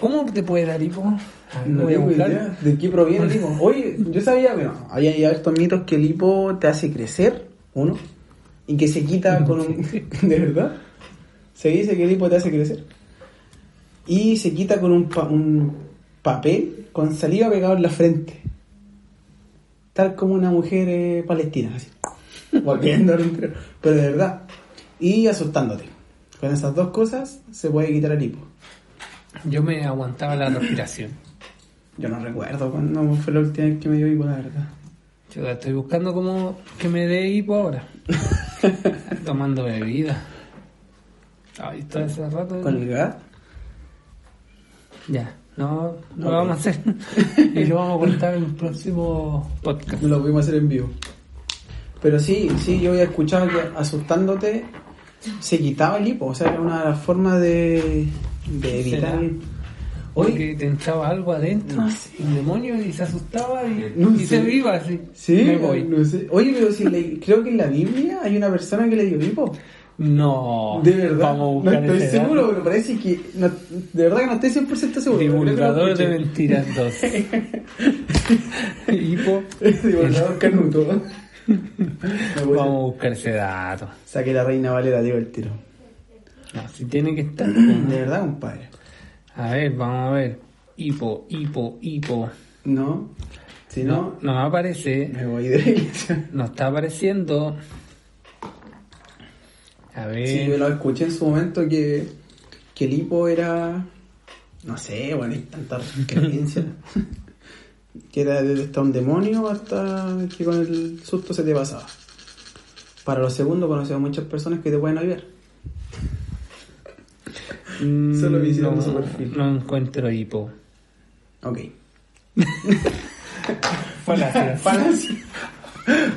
¿Cómo te puede dar hipo? A ver, no voy a buscar. de qué proviene el hipo. Oye, yo sabía, bueno, había estos mitos que el hipo te hace crecer, uno, y que se quita con un... ¿De verdad? Se dice que el hipo te hace crecer. Y se quita con un, pa- un papel con saliva pegado en la frente. Tal como una mujer eh, palestina, así. Volviendo al interior. Pero de verdad. Y asustándote. Con esas dos cosas se puede quitar el hipo. Yo me aguantaba la respiración. Yo no recuerdo cuándo fue la última vez que me dio hipo, la verdad. Yo estoy buscando como que me dé hipo ahora. Tomando bebida. Ahí está ese rato. ¿Con el gas? Ya, no, no lo vamos a hacer. y lo vamos a contar en el próximo podcast. No lo pudimos hacer en vivo. Pero sí, sí, yo había escuchado que asustándote se quitaba el hipo. O sea, era una de las formas de, de evitar ¿Será? Oye. Porque te entraba algo adentro, No sé. un demonio, y se asustaba y, No y se iba así. Sí, Me voy. no sé. Oye, pero si le- creo que en la Biblia hay una persona que le dio hipo. No. De verdad. Vamos a no estoy seguro, dato. pero parece que. no- de verdad que no estoy 100% seguro. que Divulgador de mentiras 2. Hipo. Divulgador canuto. Vamos a buscar ese dato. Saqué la reina Valera, digo el tiro. No, si tiene que estar. De verdad, compadre. A ver, vamos a ver. Hipo, hipo, hipo. No. Si No, no, no aparece. me voy iglesia. No está apareciendo. A ver. Sí, yo lo escuché en su momento que, que el hipo era. No sé, bueno, hay tantas creencias. que era desde hasta un demonio hasta que con el susto se te pasaba. Para lo segundo, conocemos a muchas personas que te pueden ayudar. Mm, Solo visitando no, su perfil. no encuentro hipo. Ok. Falacia. Falacia.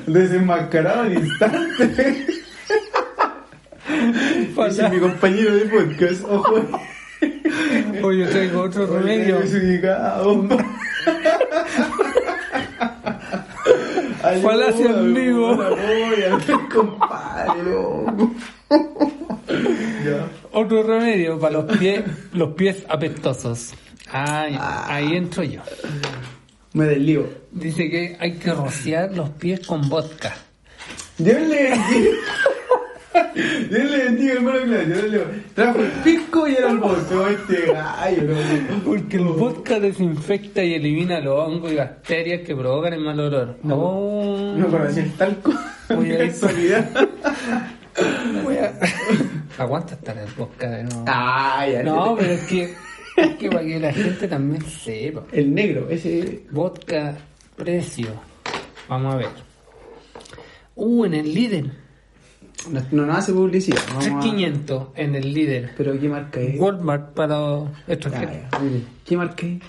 Desenmascarado al instante. Ese es mi compañero de podcast, ojo. Oye, yo traigo otro remedio. Falacia en vivo. compadre, loco. Ya. Otro remedio para los pies, los pies apestosos. Ay, ahí entro yo. Me desligo. Dice que hay que rociar los pies con vodka. Dios le bendiga. Dios le bendiga, hermano Claudio. Dios le- Trajo el pisco y era el bolso. Este gallo. Porque el vodka desinfecta y elimina los hongos y bacterias que provocan el mal olor. No, No conocí el talco. Voy a ir-. Voy a- Aguanta estar el vodka de nuevo. Ah, ya. No, pero es que, es que para que la gente también sepa. El negro, ese. Vodka, precio. Vamos a ver. Uh, en el líder. No, no nos hace publicidad. Vamos a- 3500 en el líder. Pero ¿qué marca es? Walmart para Ah, extranjeros. ya, muy bien. ¿Qué marca es?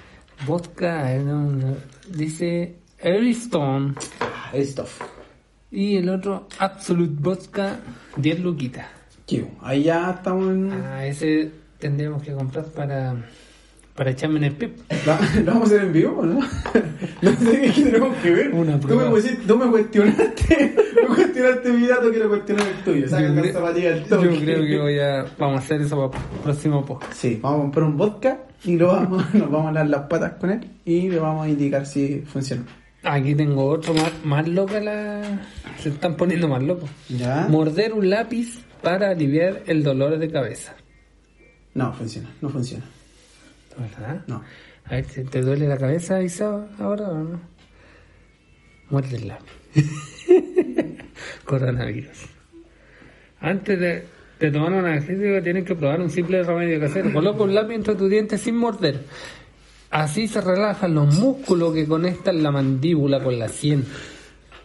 Vodka, eh, no, no, dice Airstone. Ah, el stuff. Y el otro, Absolute Vodka, 10 luquitas. Ahí ya estamos en. Ah, ese tendríamos que comprar para, para echarme en el pip. ¿Lo, lo vamos a hacer en vivo o no? No sé qué tenemos que ver. Una tú, me, prueba. tú me cuestionaste. me cuestionaste mi dato, quiero cuestionar el tuyo. Saca Yo la zapatilla del Yo creo que voy a, vamos a hacer eso para el próximo post. Sí, vamos a comprar un vodka y lo vamos, nos vamos a dar las patas con él y le vamos a indicar si funciona. Aquí tengo otro más, más loca la... Se están poniendo más locos. ¿Ya? Morder un lápiz para aliviar el dolor de cabeza. No, funciona, no funciona. ¿Verdad? No. A ver, ¿te, te duele la cabeza, Isa, ahora o no? Lápiz. Coronavirus. Antes de, de tomar un analgésico tienes que probar un simple remedio casero. Coloca un lápiz entre tus dientes sin morder. Así se relajan los músculos que conectan la mandíbula con la sien.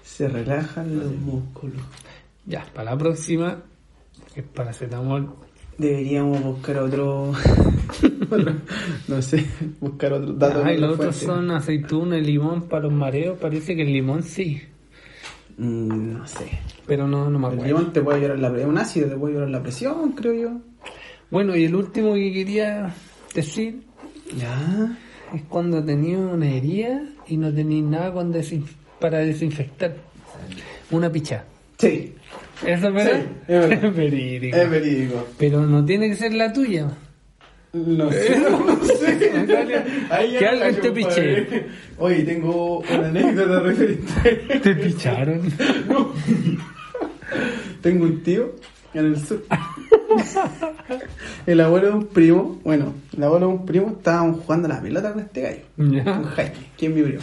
Se relajan los músculos. Ya, para la próxima, es paracetamol. Deberíamos buscar otro. no sé, buscar otro dato. Y en los otros son aceituna y limón para los mareos. Parece que el limón sí, Mm, no sé. pero no, no me El acuerdo. limón te puede llorar la presión. Un ácido te puede llorar la presión, creo yo. Bueno, y el último que quería decir Ya. es cuando tenía una herida y no tenía nada con desin- para desinfectar. Una picha. Sí, ¿Eso es verdad? Sí, es verdad. Es verídico. es verídico. Pero no tiene que ser la tuya. No sé, no sé. Ahí Que alguien te piche. Oye, tengo una anécdota referente. Te picharon. Tengo un tío en el sur. el abuelo de un primo, bueno, el abuelo de un primo estábamos jugando a la pelota con este gallo. Con. Jaime, que es mi primo.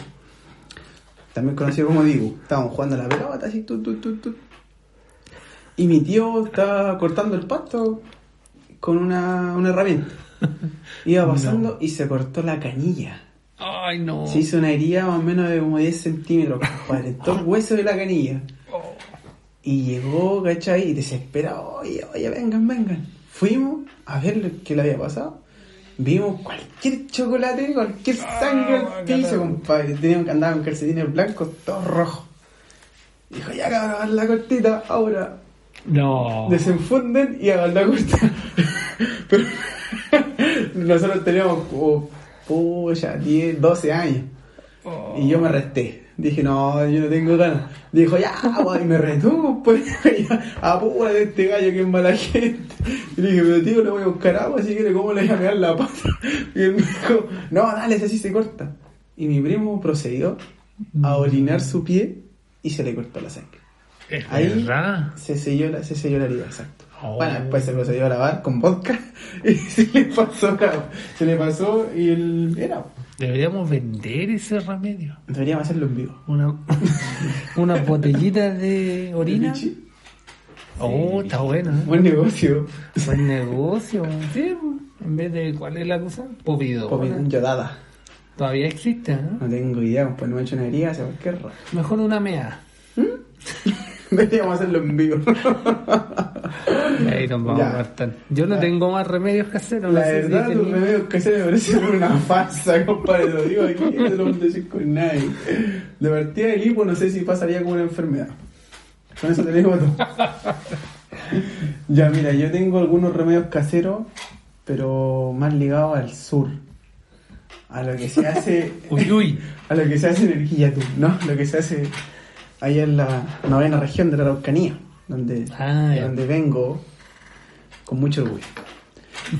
También conocido como Dibu. Estábamos jugando a la pelota así, tu, tu, tu, tu. Y mi tío estaba cortando el pasto con una, una herramienta. Iba pasando y se cortó la canilla. Ay, no. Se hizo una herida más o menos de como 10 centímetros, compadre. Todo el hueso de la canilla. Y llegó, ¿cachai? Y desesperado, oye, oye, vengan, vengan. Fuimos a ver lo que le había pasado. Vimos cualquier chocolate, cualquier sangre Ah, al piso, compadre. Teníamos que andar con calcetines blancos, todos rojos. Dijo, ya cabrón, la cortita, ahora No. desenfunden y hagan la corta. Pero nosotros teníamos como pucha, 10, 12 años. Oh. Y yo me resté. Dije, no, yo no tengo ganas. Dijo, ya, guay, y me retó, pues, apúrate este gallo que es mala gente. Y dije, pero tío, le voy a buscar agua, si quiere, ¿cómo le voy a pegar la pata? Y él me dijo, no, dale, así se corta. Y mi primo procedió a orinar su pie y se le cortó la sangre. Es Ahí verdad. se selló la, se selló la herida, exacto. Oh. Bueno, después se procedió a lavar con vodka y se le pasó, se le pasó y él era. Deberíamos vender ese remedio. Deberíamos hacerlo en vivo. Una, una botellita de orina. Oh, está bueno. ¿eh? Buen negocio. Buen negocio. Sí, en vez de, ¿cuál es la cosa? Povidona. Povidón yodada. Todavía existe, ¿eh? No tengo idea, pues no me he hecho una herida, hace cualquier rato. Mejor una mea. Deberíamos hacerlo en vivo. Ahí nos vamos a gastar. Yo no tengo más remedios caseros. no La si verdad, tus tenía- remedios caseros me parecen una farsa, compadre. Lo digo aquí, no lo voy a decir con nadie. De partida del hipo, no sé si pasaría como una enfermedad. Con eso te digo todo. ya, mira, yo tengo algunos remedios caseros, pero más ligados al sur. A lo que se hace. Uy, uy. a lo que se hace en el Quillatú, ¿no? Lo que se hace allá en la novena región de la Araucanía, donde, Ah, ya. donde vengo con mucho orgullo.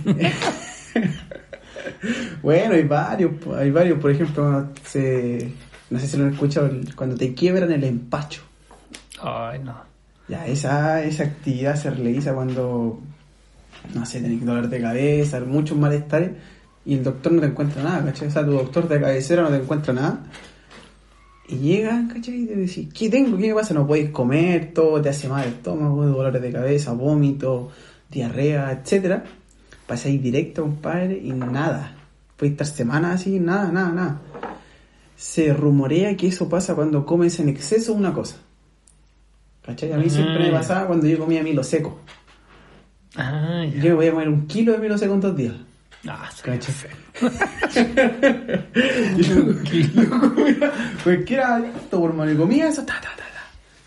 bueno, hay varios, hay varios, por ejemplo, se, no sé si lo han escuchado, cuando te quiebran el empacho. Ay, no. Ya, esa, esa actividad se realiza cuando, no sé, tenés dolor de cabeza, muchos malestares, y el doctor no te encuentra nada, ¿cachai? O sea, tu doctor de cabecera no te encuentra nada. Y llegan, ¿cachai? Y te decís, ¿qué tengo? ¿Qué me pasa? No puedes comer, todo te hace mal el estómago, dolores de cabeza, vómito, diarrea, etcétera. Pasáis directo, compadre, y nada. Puedes estar semanas así, nada, nada, nada. Se rumorea que eso pasa cuando comes en exceso una cosa. ¿Cachai? A mí siempre me Ah. pasaba cuando yo comía milo seco. Ah. Yo me voy a comer un kilo de milo seco en dos días. Ah, soy ¿Cachai? feo. pues que era listo, por mano, y comía eso, ta, ta, ta, ta.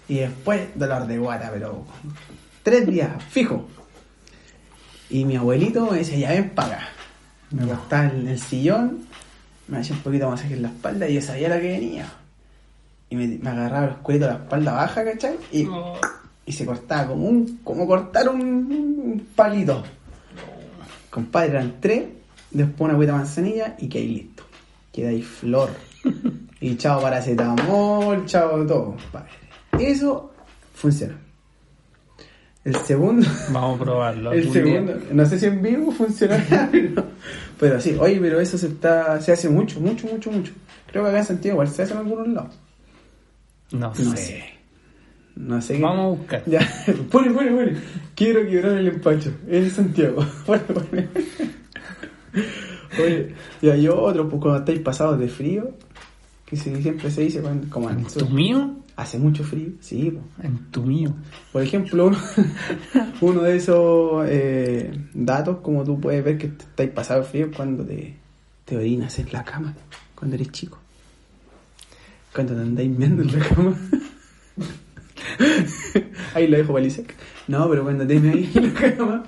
Y después, dolor de guata, pero tres días, fijo. Y mi abuelito me decía, ya ven para acá. Me acostaba en el sillón, me hacía un poquito de masaje en la espalda y yo sabía la que venía. Y me, me agarraba el cuello de la espalda baja, ¿cachai? Y, Oh. y se cortaba como un como cortar un, un palito. Compadre, eran tres, después una agüita de manzanilla y que ahí listo. Queda ahí flor. y chao paracetamol, chao todo, compadre. Eso funciona. El segundo, Vamos a probarlo. el segundo, no sé si en vivo funcionará, pero, pero sí, oye, pero eso se está, se hace mucho, mucho, mucho, mucho. Creo que acá en Santiago igual se hace en algunos lados. No, No sé. sé. No sé Vamos a buscar. Ya, pone, pone, pone. Quiero quebrar el empacho. En Santiago. Pone, pone. Oye, y hay otro, pues cuando estáis pasados de frío, que siempre se dice cuando, como en el ¿En sur, tu mío? hace mucho frío, sí. pues. En tu mío. Por ejemplo, uno, uno de esos eh, datos, como tú puedes ver que estáis pasado de frío, es cuando te, te orinas en la cama, cuando eres chico. Cuando te andáis meando en la cama. ahí lo dejo Isaac. No, pero cuando te ahí en la cama,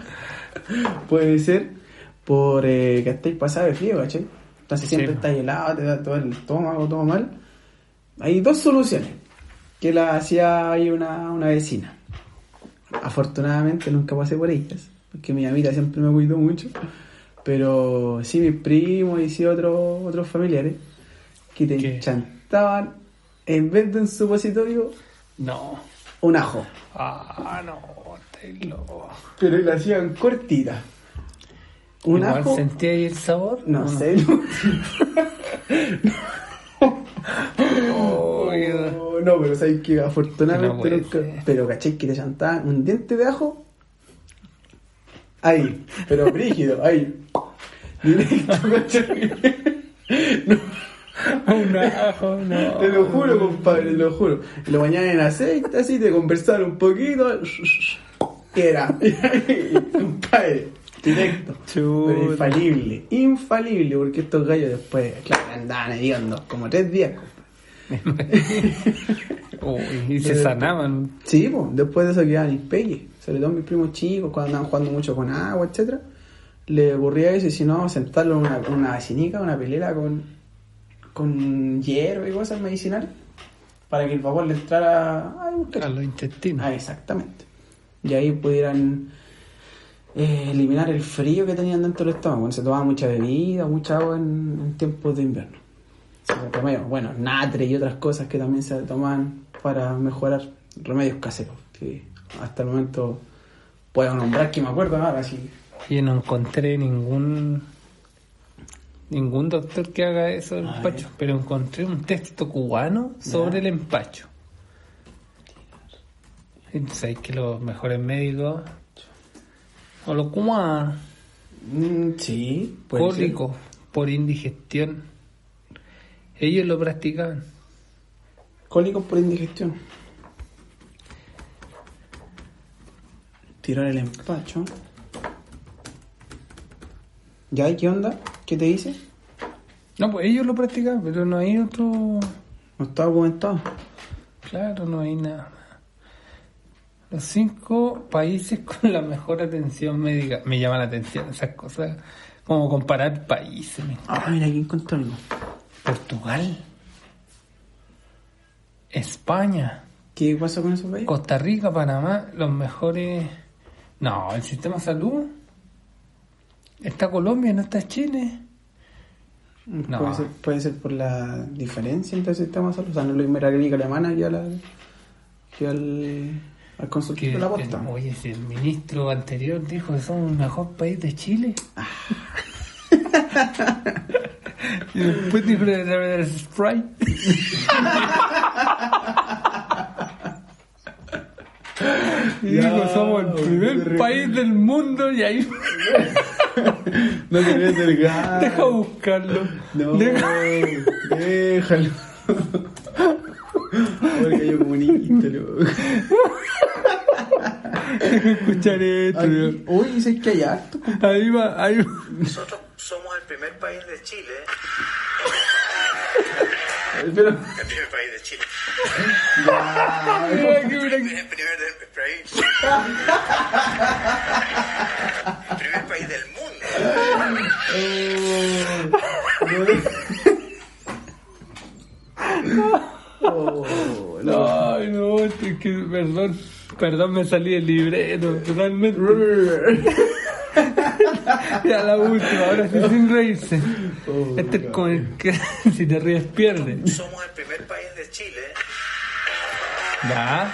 puede ser por eh, que estáis pasado de frío, ¿cachai? Entonces siempre Sí. estás helado, te da todo el estómago, todo mal. Hay dos soluciones que la hacía ahí una, una vecina. Afortunadamente nunca pasé por ellas, porque mi amita siempre me cuidó mucho. Pero sí mis primos y sí otros otros familiares que te ¿Qué? chantaban en vez de un supositorio No. Un ajo. Ah, no. Loco. Pero la hacían cortita. Un Igual ajo. sentí ahí el sabor. No ¿o sé. Oiga. No, no, pero sabes que No afortunadamente nunca. ser. Pero caché que te chantaban un diente de ajo. Ahí, pero brígido, ahí. Directo, Un ajo, no. Te lo juro, compadre, te lo juro. Lo bañaban en aceite, así, te conversaban un poquito. Y era. compadre, directo. Pero infalible, infalible, porque estos gallos después, claro, andaban hediondos como tres días. compadre. Y se sanaban. Sí, pues, después de eso quedaban impeques. Sobre todo mis primos chicos, cuando andaban jugando mucho con agua, etcétera le ocurría eso y si no, sentarlo en una, una una pilera con, con hierro y cosas medicinales para que el vapor le entrara a, los intestinos. Ah, exactamente. Y ahí pudieran eh, eliminar el frío que tenían dentro del estómago. Cuando se tomaba mucha bebida, mucha agua en, en tiempos de invierno. Se bueno, natre y otras cosas que también se toman para mejorar remedios caseros. Que hasta el momento puedo nombrar que me acuerdo ahora sí. Yo no encontré ningún ningún doctor que haga eso del empacho, ver. pero encontré un texto cubano sobre Ya. el empacho. Y sabes que los mejores médicos o los cubanos, Mm, sí, cólicos por indigestión, ellos lo practicaban. Cólicos por indigestión. Tirar el empacho. ¿Ya? ¿Y qué onda? ¿Qué te dice? No, pues ellos lo practicaban, pero no hay otro. No está documentado. Claro, no hay nada. Los cinco países con la mejor atención médica. Me llaman la atención esas cosas. Como comparar países. Ah, mira, aquí encontré algo. Portugal. España. ¿Qué pasa con esos países? Costa Rica, Panamá. Los mejores. No, el sistema de salud. Está Colombia, no está Chile. No. Puede, ser, puede ser por la diferencia entre el sistema de salud. O sea, no es lo mismo la clínica alemana que, a la, que al, al consultorio Que, de la posta. el- oye, si el ministro anterior dijo que somos el mejor país de Chile. y después dijo de de Sprite. y dijo, somos el primer país del mundo y ahí No te ves delgado. deja buscarlo. No, Deja- déjalo. Porque yo comunista, loco. deja escuchar esto. Aquí- Uy, dice que hay harto. Ahí va, ahí va. Nosotros somos el primer país de Chile, Pero, el primer país de Chile, ya, Mira, qué mira- el primer país del mundo. oh, no. Ay, no, es que, perdón, me salí del libreto, totalmente. Ya la última, ahora sí sin reírse. Oh, este es con el que si te ríes pierdes. Somos el primer país de Chile, Ya,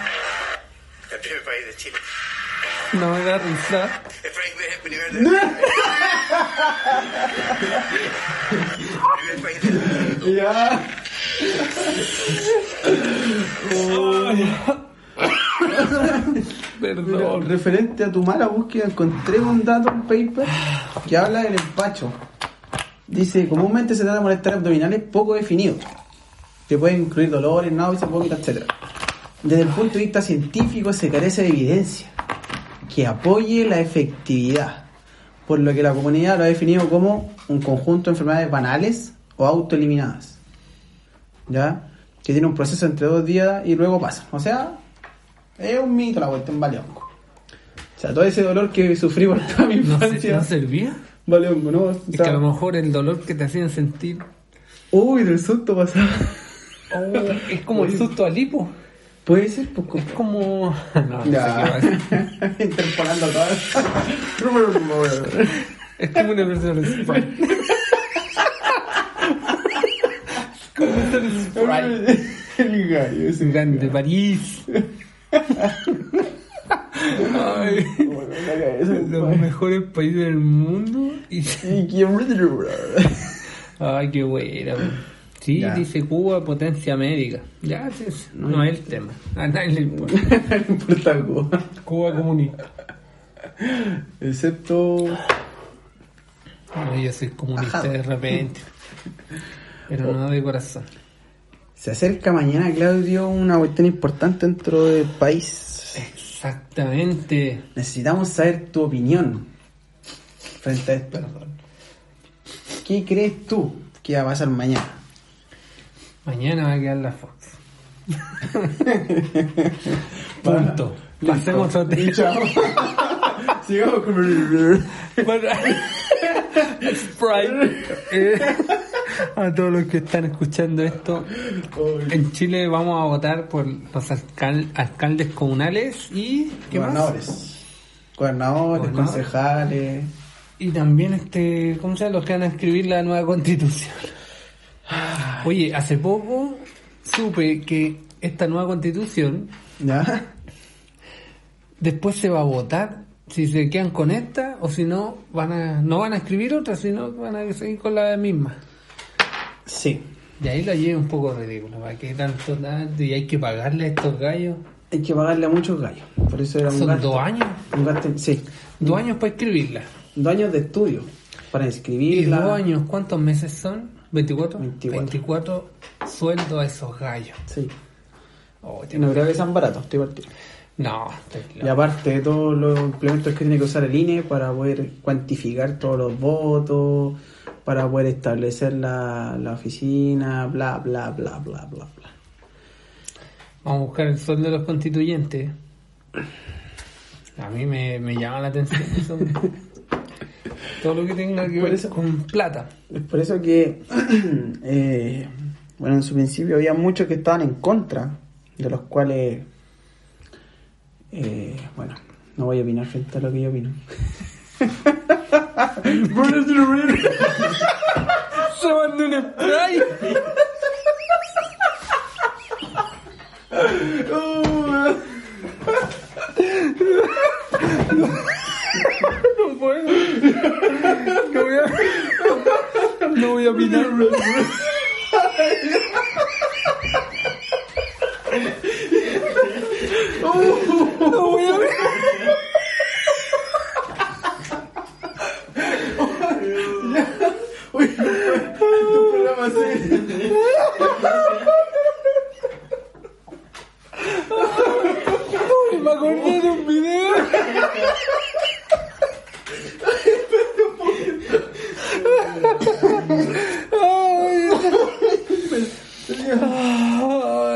el primer país de Chile, no me da risa. el primer, el primer, del- el primer país del mundo. Ya. Mira, Perdón. referente a tu mala búsqueda, encontré un dato, un paper, que habla del empacho. Dice, comúnmente se trata de molestar abdominales poco definidos, que pueden incluir dolores, náuseas, vómitos, etc. Desde el punto de vista científico se carece de evidencia que apoye la efectividad, por lo que la comunidad lo ha definido como un conjunto de enfermedades banales o autoeliminadas, ¿ya? Que tiene un proceso entre dos días y luego pasa. O sea, es un mito la vuelta en vale hongo. O sea, todo ese dolor que sufrí por toda mi ¿No, se- infancia, no servía? vale hongo, ¿no? O Es que a lo mejor el dolor que te hacían sentir Uy, del susto pasado. oh, es como el susto al hipo. Puede ser, pues, Es como. No, no sé Ya. Interpolando todas. Es como una persona Sprite. como ser Sprite. El gallo, ese Grande París. Ay, Bueno, los mejores países del mundo. Y... Y quién- Ay, qué buena. Sí, Ya. dice Cuba, potencia médica. Ya, sí, sí, no, es el tema. A nadie le importa. No importa algo. Cuba comunista. Excepto. No, yo soy comunista Ajá. de repente. Pero no de corazón. Se acerca mañana, Claudio, una cuestión importante dentro del país. Exactamente. Necesitamos saber tu opinión frente a esto. ¿Qué crees tú que va a pasar mañana? Mañana va a quedar la Fox. Punto. Pasemos a otro. Chao. Sigamos con Sprite. A todos los que están escuchando esto, en Chile vamos a votar por los alcal- alcaldes comunales y ¿qué más? Gobernadores. Gobernadores, Gobernadores. concejales. Y también este, ¿cómo se llama? Los que van a escribir la nueva constitución. Oye, hace poco supe que esta nueva constitución ¿Ya? después se va a votar si se quedan con esta o si no van a no van a escribir otra, sino que van a seguir con la misma. Sí. Y ahí la lleva un poco ridículo, ¿para qué tanto tanto? Y hay que pagarle a estos gallos. Hay que pagarle a muchos gallos. Por eso era un Son gasto. dos años. Un gasto, sí. Dos años para escribirla. Dos años de estudio. Para Y inscribirla. dos años, ¿cuántos meses son? ¿24? 24. 24 sueldos a esos gallos. Sí. Oh, No creo que sean baratos, estoy partido. No, estoy Y aparte de todos los implementos que tiene que usar el INE para poder cuantificar todos los votos, para poder establecer la, la oficina, bla, bla, bla, bla, bla, bla. Vamos a buscar el sueldo de los constituyentes. A mí me, me llama la atención eso. Todo lo que tenga que Por ver eso- con plata. Es por eso que, eh, bueno, en su principio había muchos que estaban en contra, de los cuales, eh, bueno, no voy a opinar frente a lo que yo opino. Se mandó un spray. No puedo. No voy a, no voy a opinar. No voy a opinar. Serio. Me acordé de un video.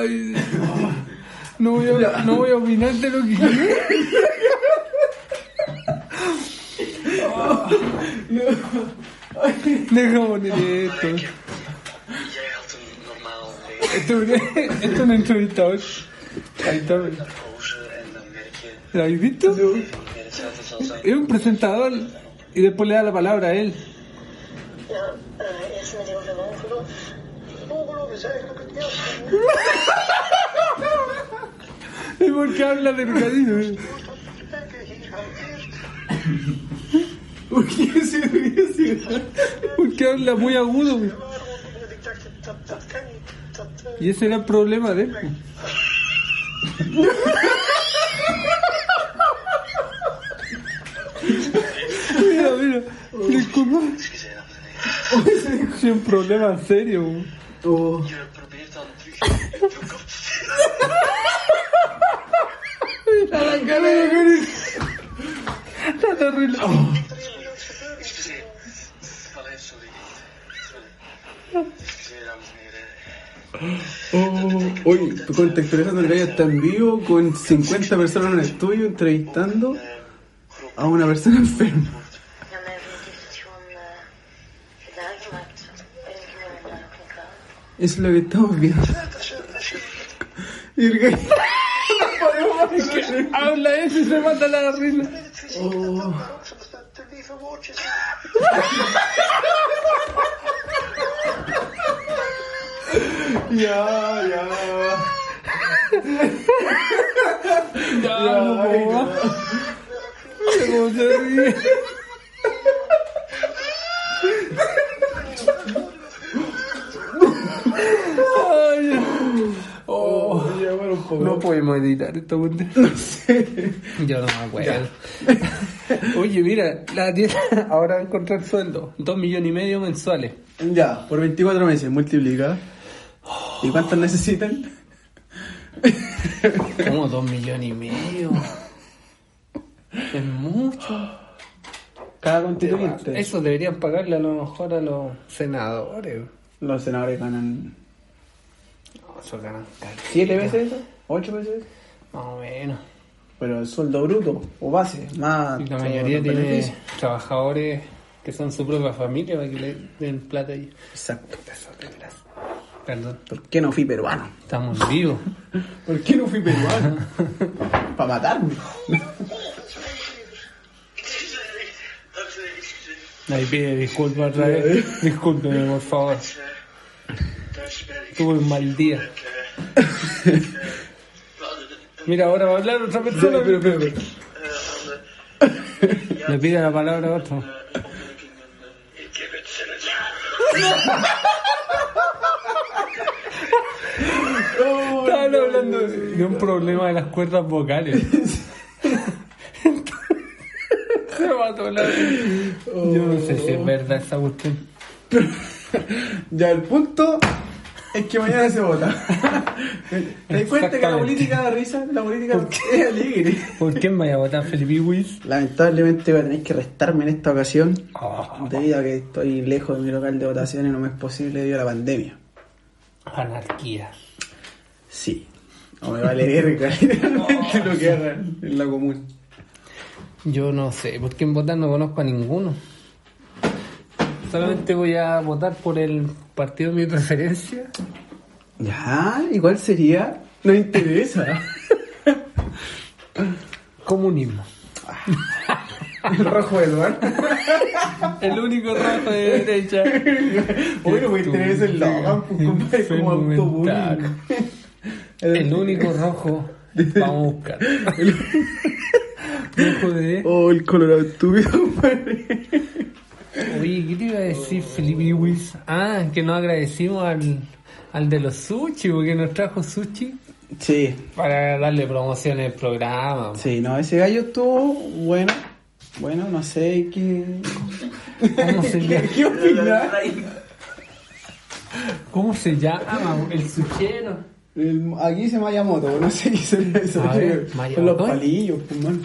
Ay. No voy a, no voy a opinar de lo que Deja poner esto. Jij had een normaal leven, Esto, esto es un entrevistador. Ahí está. ¿Lo habéis visto? Es un presentador y después le da la palabra a él. Eh, ¿Y por qué habla plekken hier hanteert. ¿Por qué se ríe así? ¿Por qué habla muy agudo? Y ese era el problema de él. Mira, mira. Disculpa. Excuseer, dames en heren. Es un problema serio. Oh, terug je broek op te Está terrible. Oh. Oye, contextualizando el gallo está en vivo con 50 personas en el estudio entrevistando a una persona enferma. es lo que estamos viendo. Y el gallo. Habla eso y se mata la risa. Oh. Ya, ya. Ya, no puedo más. Mira cómo se ríe. Ay, oh. Ya, bueno, un poco. No podemos editar esta cuenta. Yo no me acuerdo. Oye, mira, la tienda ahora va a encontrar sueldo. Dos millones y medio mensuales. Ya, por 24 meses, multiplica. ¿Y cuántos necesitan? ¿Cómo dos millones y medio? Es mucho. Cada constituyente. Eso deberían pagarle a lo mejor a los senadores. Los senadores ganan No, eso ganan. ¿Siete veces eso? ¿Ocho veces? Más o menos. Pero el sueldo bruto o base, más. Y la mayoría tiene beneficios. trabajadores que son su propia familia para que le den plata y Exacto. Perdón, ¿Por qué no fui peruano? estamos vivos. ¿Por qué no fui peruano? Para matarme. Ahí pide disculpas otra vez. Discúlpeme, por favor. Tuve un mal día. Mira, ahora va a hablar otra persona. Pero, pero, pero. Le pide la palabra a otro. Estaban hablando de un problema de las cuerdas vocales. Se va a tolar. Yo no sé si es verdad esa cuestión. Ya el punto es que mañana se vota. ¿Te das cuenta que la política da risa? La política es alegre. ¿Por quién vaya a votar Felipe Wiz? Lamentablemente voy a tener que restarme en esta ocasión Oh, debido a que estoy lejos de mi local de votación y no me es posible debido a la pandemia. anarquía. Sí. No me vale verga literalmente lo que hagan en la común. Yo no sé por quién votar, no conozco a ninguno. Solamente voy a votar por el partido de mi preferencia. Ya, ¿y cuál sería? No interesa. Comunismo. El rojo Eduardo. El único rojo de derecha. Bueno, me interesa el Logan, pues, compadre, como autobúnico. El único rojo. Vamos a buscar. rojo de. Oh, el colorado estúpido. Oye, ¿qué te iba a decir Felipe Wiz? Ah, que nos agradecimos al, al de los sushi, porque nos trajo sushi Sí, para darle promoción al programa. sí, no, ese gallo estuvo bueno. Bueno, no sé qué. ¿Cómo se llama? ¿Qué opinas? ¿Cómo se llama? El suchero. El- Aquí dice Mayamoto, no sé qué será eso. A ver, Con Mayamoto. los palillos, pues, man.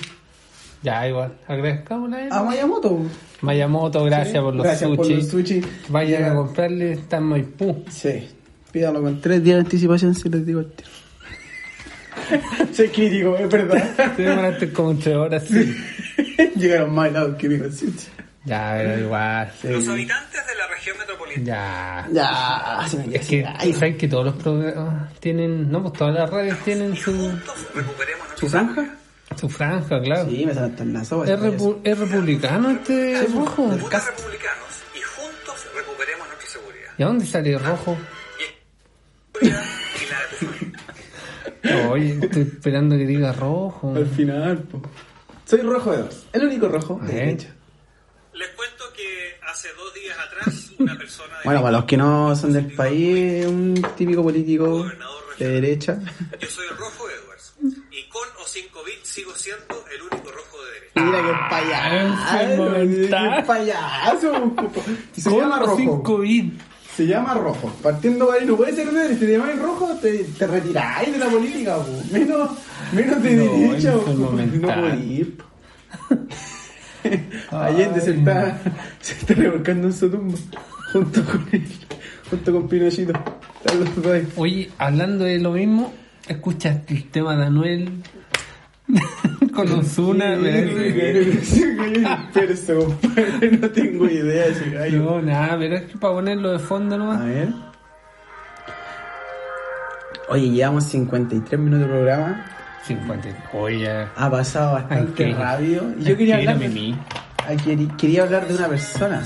Ya, igual. Agradezcámosle a él. A Mayamoto. Mayamoto, gracias Sí, por los gracias sushi. por los sushi. Vayan Ya. a comprarle, está en Maipú. Sí, pídalo con tres días de anticipación si les digo el tiro. Soy crítico, es verdad. Se demoraste como tres horas. Sí. Llegaron más helados que mi conciencia. Ya, pero igual. Los habitantes de la región metropolitana. Ya. Ya, se me Es que, Ay, ¿sabes que todos los programas tienen, no, pues todas las radios tienen su, Juntos recuperemos ¿Su franja? su franja, claro. Sí, me salen tan las sopas. ¿Es, repu- es republicano este rojo? Putas republicanos y juntos recuperemos nuestra seguridad. ¿Y a dónde sale rojo? Tu familia. Oye, estoy esperando que diga rojo. Al final, po. Soy rojo de dos. El único rojo de derecha. Les cuento hace dos días atrás una persona de Bueno, para los que no son del país, un típico político de derecha. Yo soy el rojo Edwards. Y con o sin COVID sigo siendo el único rojo de derecha. Mira qué Ah, enfermo payaso. mental. Qué payaso. Se Con llama o sin rojo. COVID. Se llama rojo. Partiendo por ahí, no puede ser verde. Si te llamas rojo, te, te retiráis de la política, po. Menos, menos de No, derecha, po. enfermo No Allende se está, se está revolcando en su tumba. Junto con él. Junto con Pinochito. Oye, hablando de lo mismo, ¿escuchaste el tema de Anuel con compadre. No tengo idea de ese gallo. No, nada, pero es que para ponerlo de fondo A nomás. ver. Oye, llevamos 53 minutos de programa. 50. Oye, ya. Ha pasado bastante que- rápido. Y yo quería hablar, de, querí- quería hablar de una persona.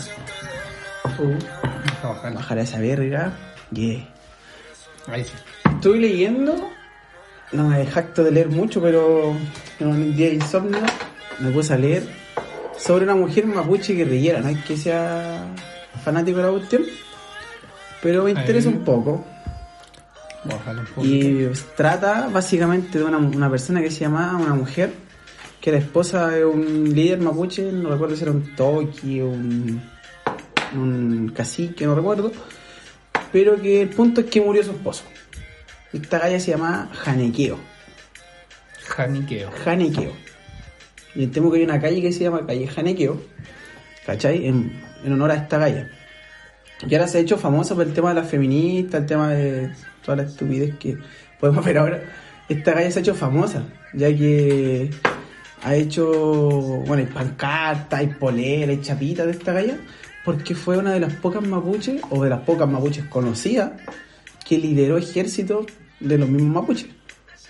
Uh, bajar esa verga. Yeah. Ahí sí. Estoy leyendo. No me jacto de leer mucho, pero en un día de insomnio me puse a leer sobre una mujer mapuche guerrillera. No es que sea fanático de la cuestión, pero me interesa Ahí. un poco. Ojalá. Y trata básicamente de una, una persona que se llama una mujer que era esposa de un líder mapuche, no recuerdo si era un toqui o un, un cacique, no recuerdo, pero que el punto es que murió su esposo. Esta galla se llama Janequeo. Janiqueo. Janequeo. Y temo que hay una calle que se llama calle Janequeo, ¿cachai? En, en honor a esta galla. Y ahora se ha hecho famosa por el tema de las feministas, el tema de toda la estupidez que podemos ver ahora. Esta galla se ha hecho famosa, ya que ha hecho, bueno, hay pancartas, hay poleras, hay chapitas de esta galla, porque fue una de las pocas mapuches, o de las pocas mapuches conocidas, que lideró ejércitos de los mismos mapuches,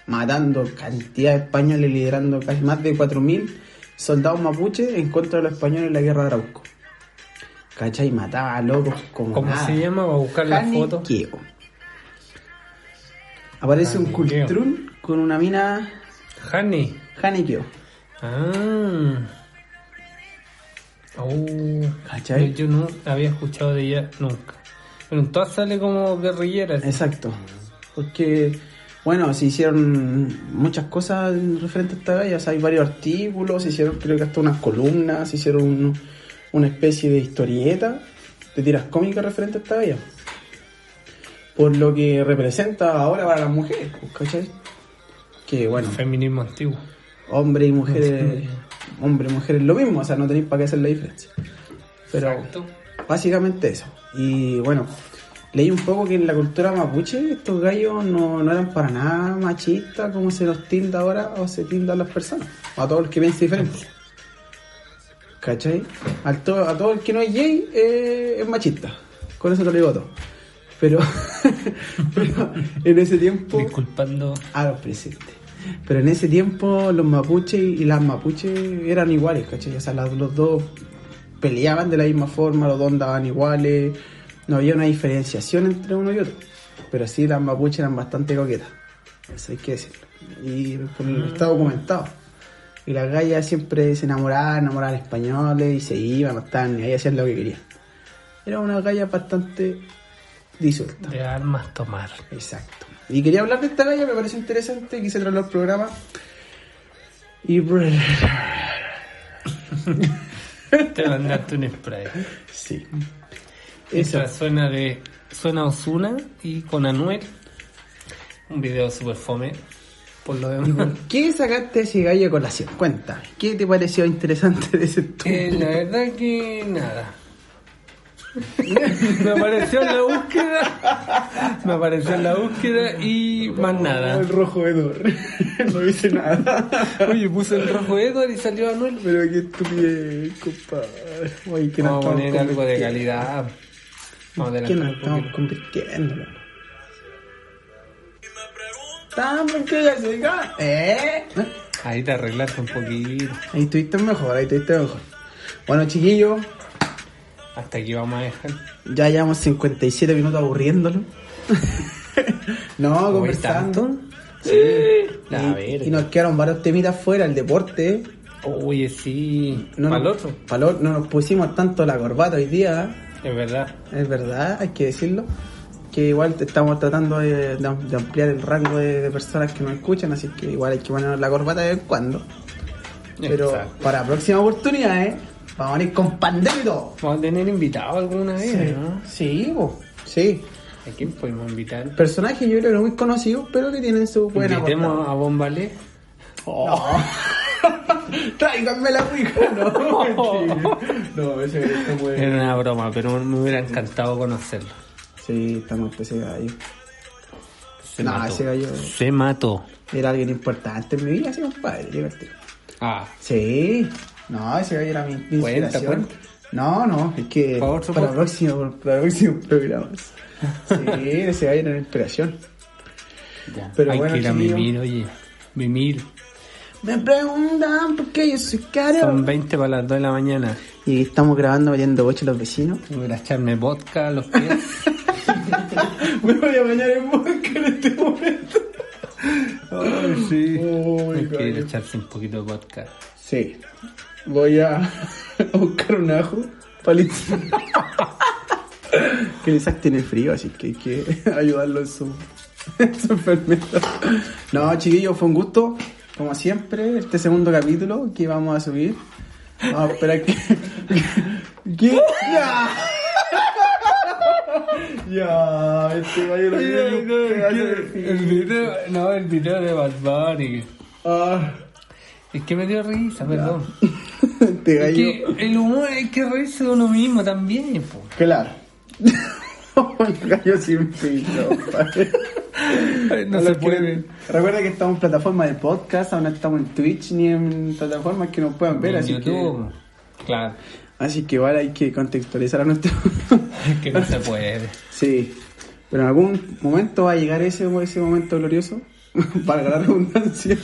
matando cantidad de españoles, liderando casi más de 4.000 soldados mapuches en contra de los españoles en la guerra de Arauco. ¿Cachai? Mataba a locos como ¿Cómo nada. se llama? Voy a buscar la foto. Aparece un Janiqueo. cultrún con una mina Honey. Janiqueo. Ah. Oh. ¿Cachai? Yo no había escuchado de ella nunca. Pero en todas sale como guerrillera. así. Exacto. Porque, bueno, se hicieron muchas cosas referentes a esta. O sea, hay varios artículos, se hicieron creo que hasta unas columnas, se hicieron un- una especie de historieta de tiras cómicas referentes a esta galla. Por lo que representa ahora para las mujeres, ¿cachai? Que bueno, Feminismo antiguo. hombre y mujeres, hombre y mujeres lo mismo, o sea, no tenéis para qué hacer la diferencia. Pero Exacto. básicamente eso. Y bueno, leí un poco que en la cultura mapuche estos gallos no, no eran para nada machistas como se los tilda ahora o se tildan las personas, a todos los que piensan diferente. ¿Cachai? Al to- a todo el que no es gay eh, es machista. Con eso te lo digo todo. Pero, pero en ese tiempo Disculpando. a los presentes. Pero en ese tiempo los mapuches y las mapuches eran iguales, ¿cachai? O sea, las- los dos peleaban de la misma forma, los dos andaban iguales, no había una diferenciación entre uno y otro. Pero sí, las mapuches eran bastante coquetas, eso hay que decirlo. Y por el- está documentado. Y las gallas siempre se enamoraban, enamoraban españoles y se iban, no estaban ni ahí, hacían lo que querían. Era una galla bastante disuelta. De armas tomar. Exacto. Y quería hablar de esta galla, me pareció interesante, quise traerlo al programa. Y Te mandaste un spray. sí. Esa suena de. Suena Osuna y con Anuel. Un video super fome. Por lo demás. ¿Qué sacaste ese gallo con la 50? ¿Qué te pareció interesante de ese tú? Eh, la verdad que nada. Me apareció en la búsqueda. Me apareció en la búsqueda y más nada. El rojo Edor. no dice nada. Oye, puse el rojo Edward y salió Anuel. Pero qué estupidez, compadre. Oye, que Vamos a poner algo de calidad. Vamos a Que nos estamos convirtiendo. Estamos que ya ca- ¿Eh? Ahí te arreglaste un poquito. Ahí estuviste mejor, ahí estuviste mejor. Bueno, chiquillos, Hasta aquí vamos a dejar. ya llevamos 57 minutos aburriéndolo. no, conversando. ¿tanto? Sí. Y, verga. y nos quedaron varios temitas fuera, el deporte. Oye, sí. No, ¿Para el nos- otro? pa'l otro. no nos pusimos tanto la corbata hoy día, Es verdad. es verdad, hay que decirlo. Que igual estamos tratando de, de am- de ampliar el rango de, de personas que nos escuchan, así que igual hay que ponernos la corbata de vez en cuando. Pero Exacto. para próxima oportunidad, ¿eh? Vamos a venir con pandemia y todo. Vamos a tener invitados alguna vez, Sí, ¿no? sí. ¿A quién podemos invitar? Personajes yo creo que no muy conocidos, pero que tienen su buena Invitemos a Bombalé. Oh. Tráiganme la Ouija, no. No, ese está muy... Era una broma, pero me hubiera encantado conocerlo. Sí, estamos ese gallo. Se No, mató. ese gallo- Se mató. Era alguien importante en mi vida, sí, compadre. divertido. Ah, Sí, no, ese gallo era mi, mi Cuenta, inspiración. cuenta. No, no, es que para, podcast. próximo, para próximos programas. Sí, ese gallo era mi inspiración. ya. Pero Hay bueno, que ir a mimir, oye. Mimir. Me preguntan por qué yo soy caro. Son 20 para las 2 de la mañana. Y estamos grabando metiendo boche los vecinos. Voy a echarme vodka a los pies. Me voy a bañar en boca en este momento. Ay, sí. Uy, Hay que ir a echarse un poquito de vodka. Sí. Voy a, a buscar un ajo para limpiar. que Isaac tiene frío, así que hay que ayudarlo en su, en su enfermedad. No, chiquillos, fue un gusto. Como siempre, este segundo capítulo que vamos a subir. Vamos a esperar que. que ¡Ya! ya, este un pedazo de El video, no, el video de Bad Bunny. Ah, Es que me dio risa, perdón. este Es que el humor hay que reírse de uno mismo también, po. Claro. el gallo sin padre. No A se puede. Recuerda que estamos en plataforma de podcast, aún no estamos en Twitch ni en plataformas que nos puedan ver, En así YouTube. Claro. así que igual hay que contextualizar a nuestro Que no se puede. Sí, pero en algún momento va a llegar ese, ese momento glorioso, para la redundancia,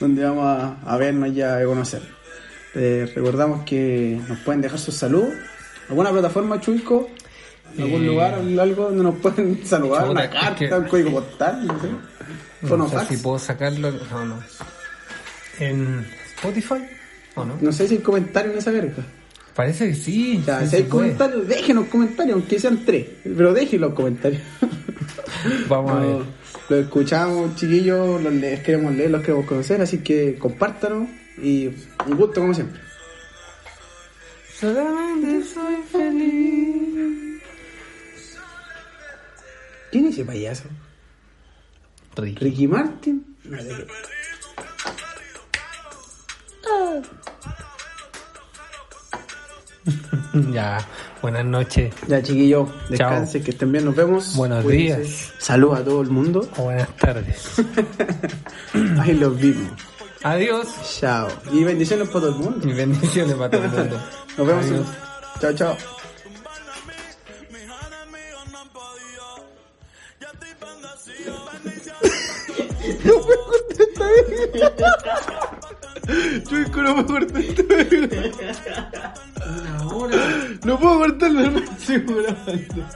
donde vamos a, a vernos ya y a conocer. Eh, recordamos que nos pueden dejar sus saludos, alguna plataforma, Chuico, en algún Eh, lugar, algo donde nos pueden saludar, chuta, una es carta, que- un código postal, no sé. No Fonofax. sé si puedo sacarlo. No, no. ¿En Spotify? ¿O no? No sé si hay comentarios en esa verga. Parece que sí. O sea, sí si hay comentarios, déjenos comentarios, aunque sean tres, pero dejen los comentarios. Vamos a ver. Lo, escuchamos, chiquillos, los les queremos leer, los queremos conocer, así que compártanos y un gusto como siempre. Solamente soy feliz. ¿Quién es ese payaso? Ricky. ¿Ricky Martin? No. Ya, buenas noches. Ya, chiquillos, descansen, que estén bien, nos vemos. Buenos Cuídense. días. Salud a todo el mundo. O buenas tardes. Ahí los vimos. Adiós. Chao. Y bendiciones para todo el mundo. Y bendiciones para todo el mundo. Nos vemos. Adiós. Chao, chao. No. Estoy bendiciones. Chuico, no puedo cortar esto. No puedo cortarlo, no grabando.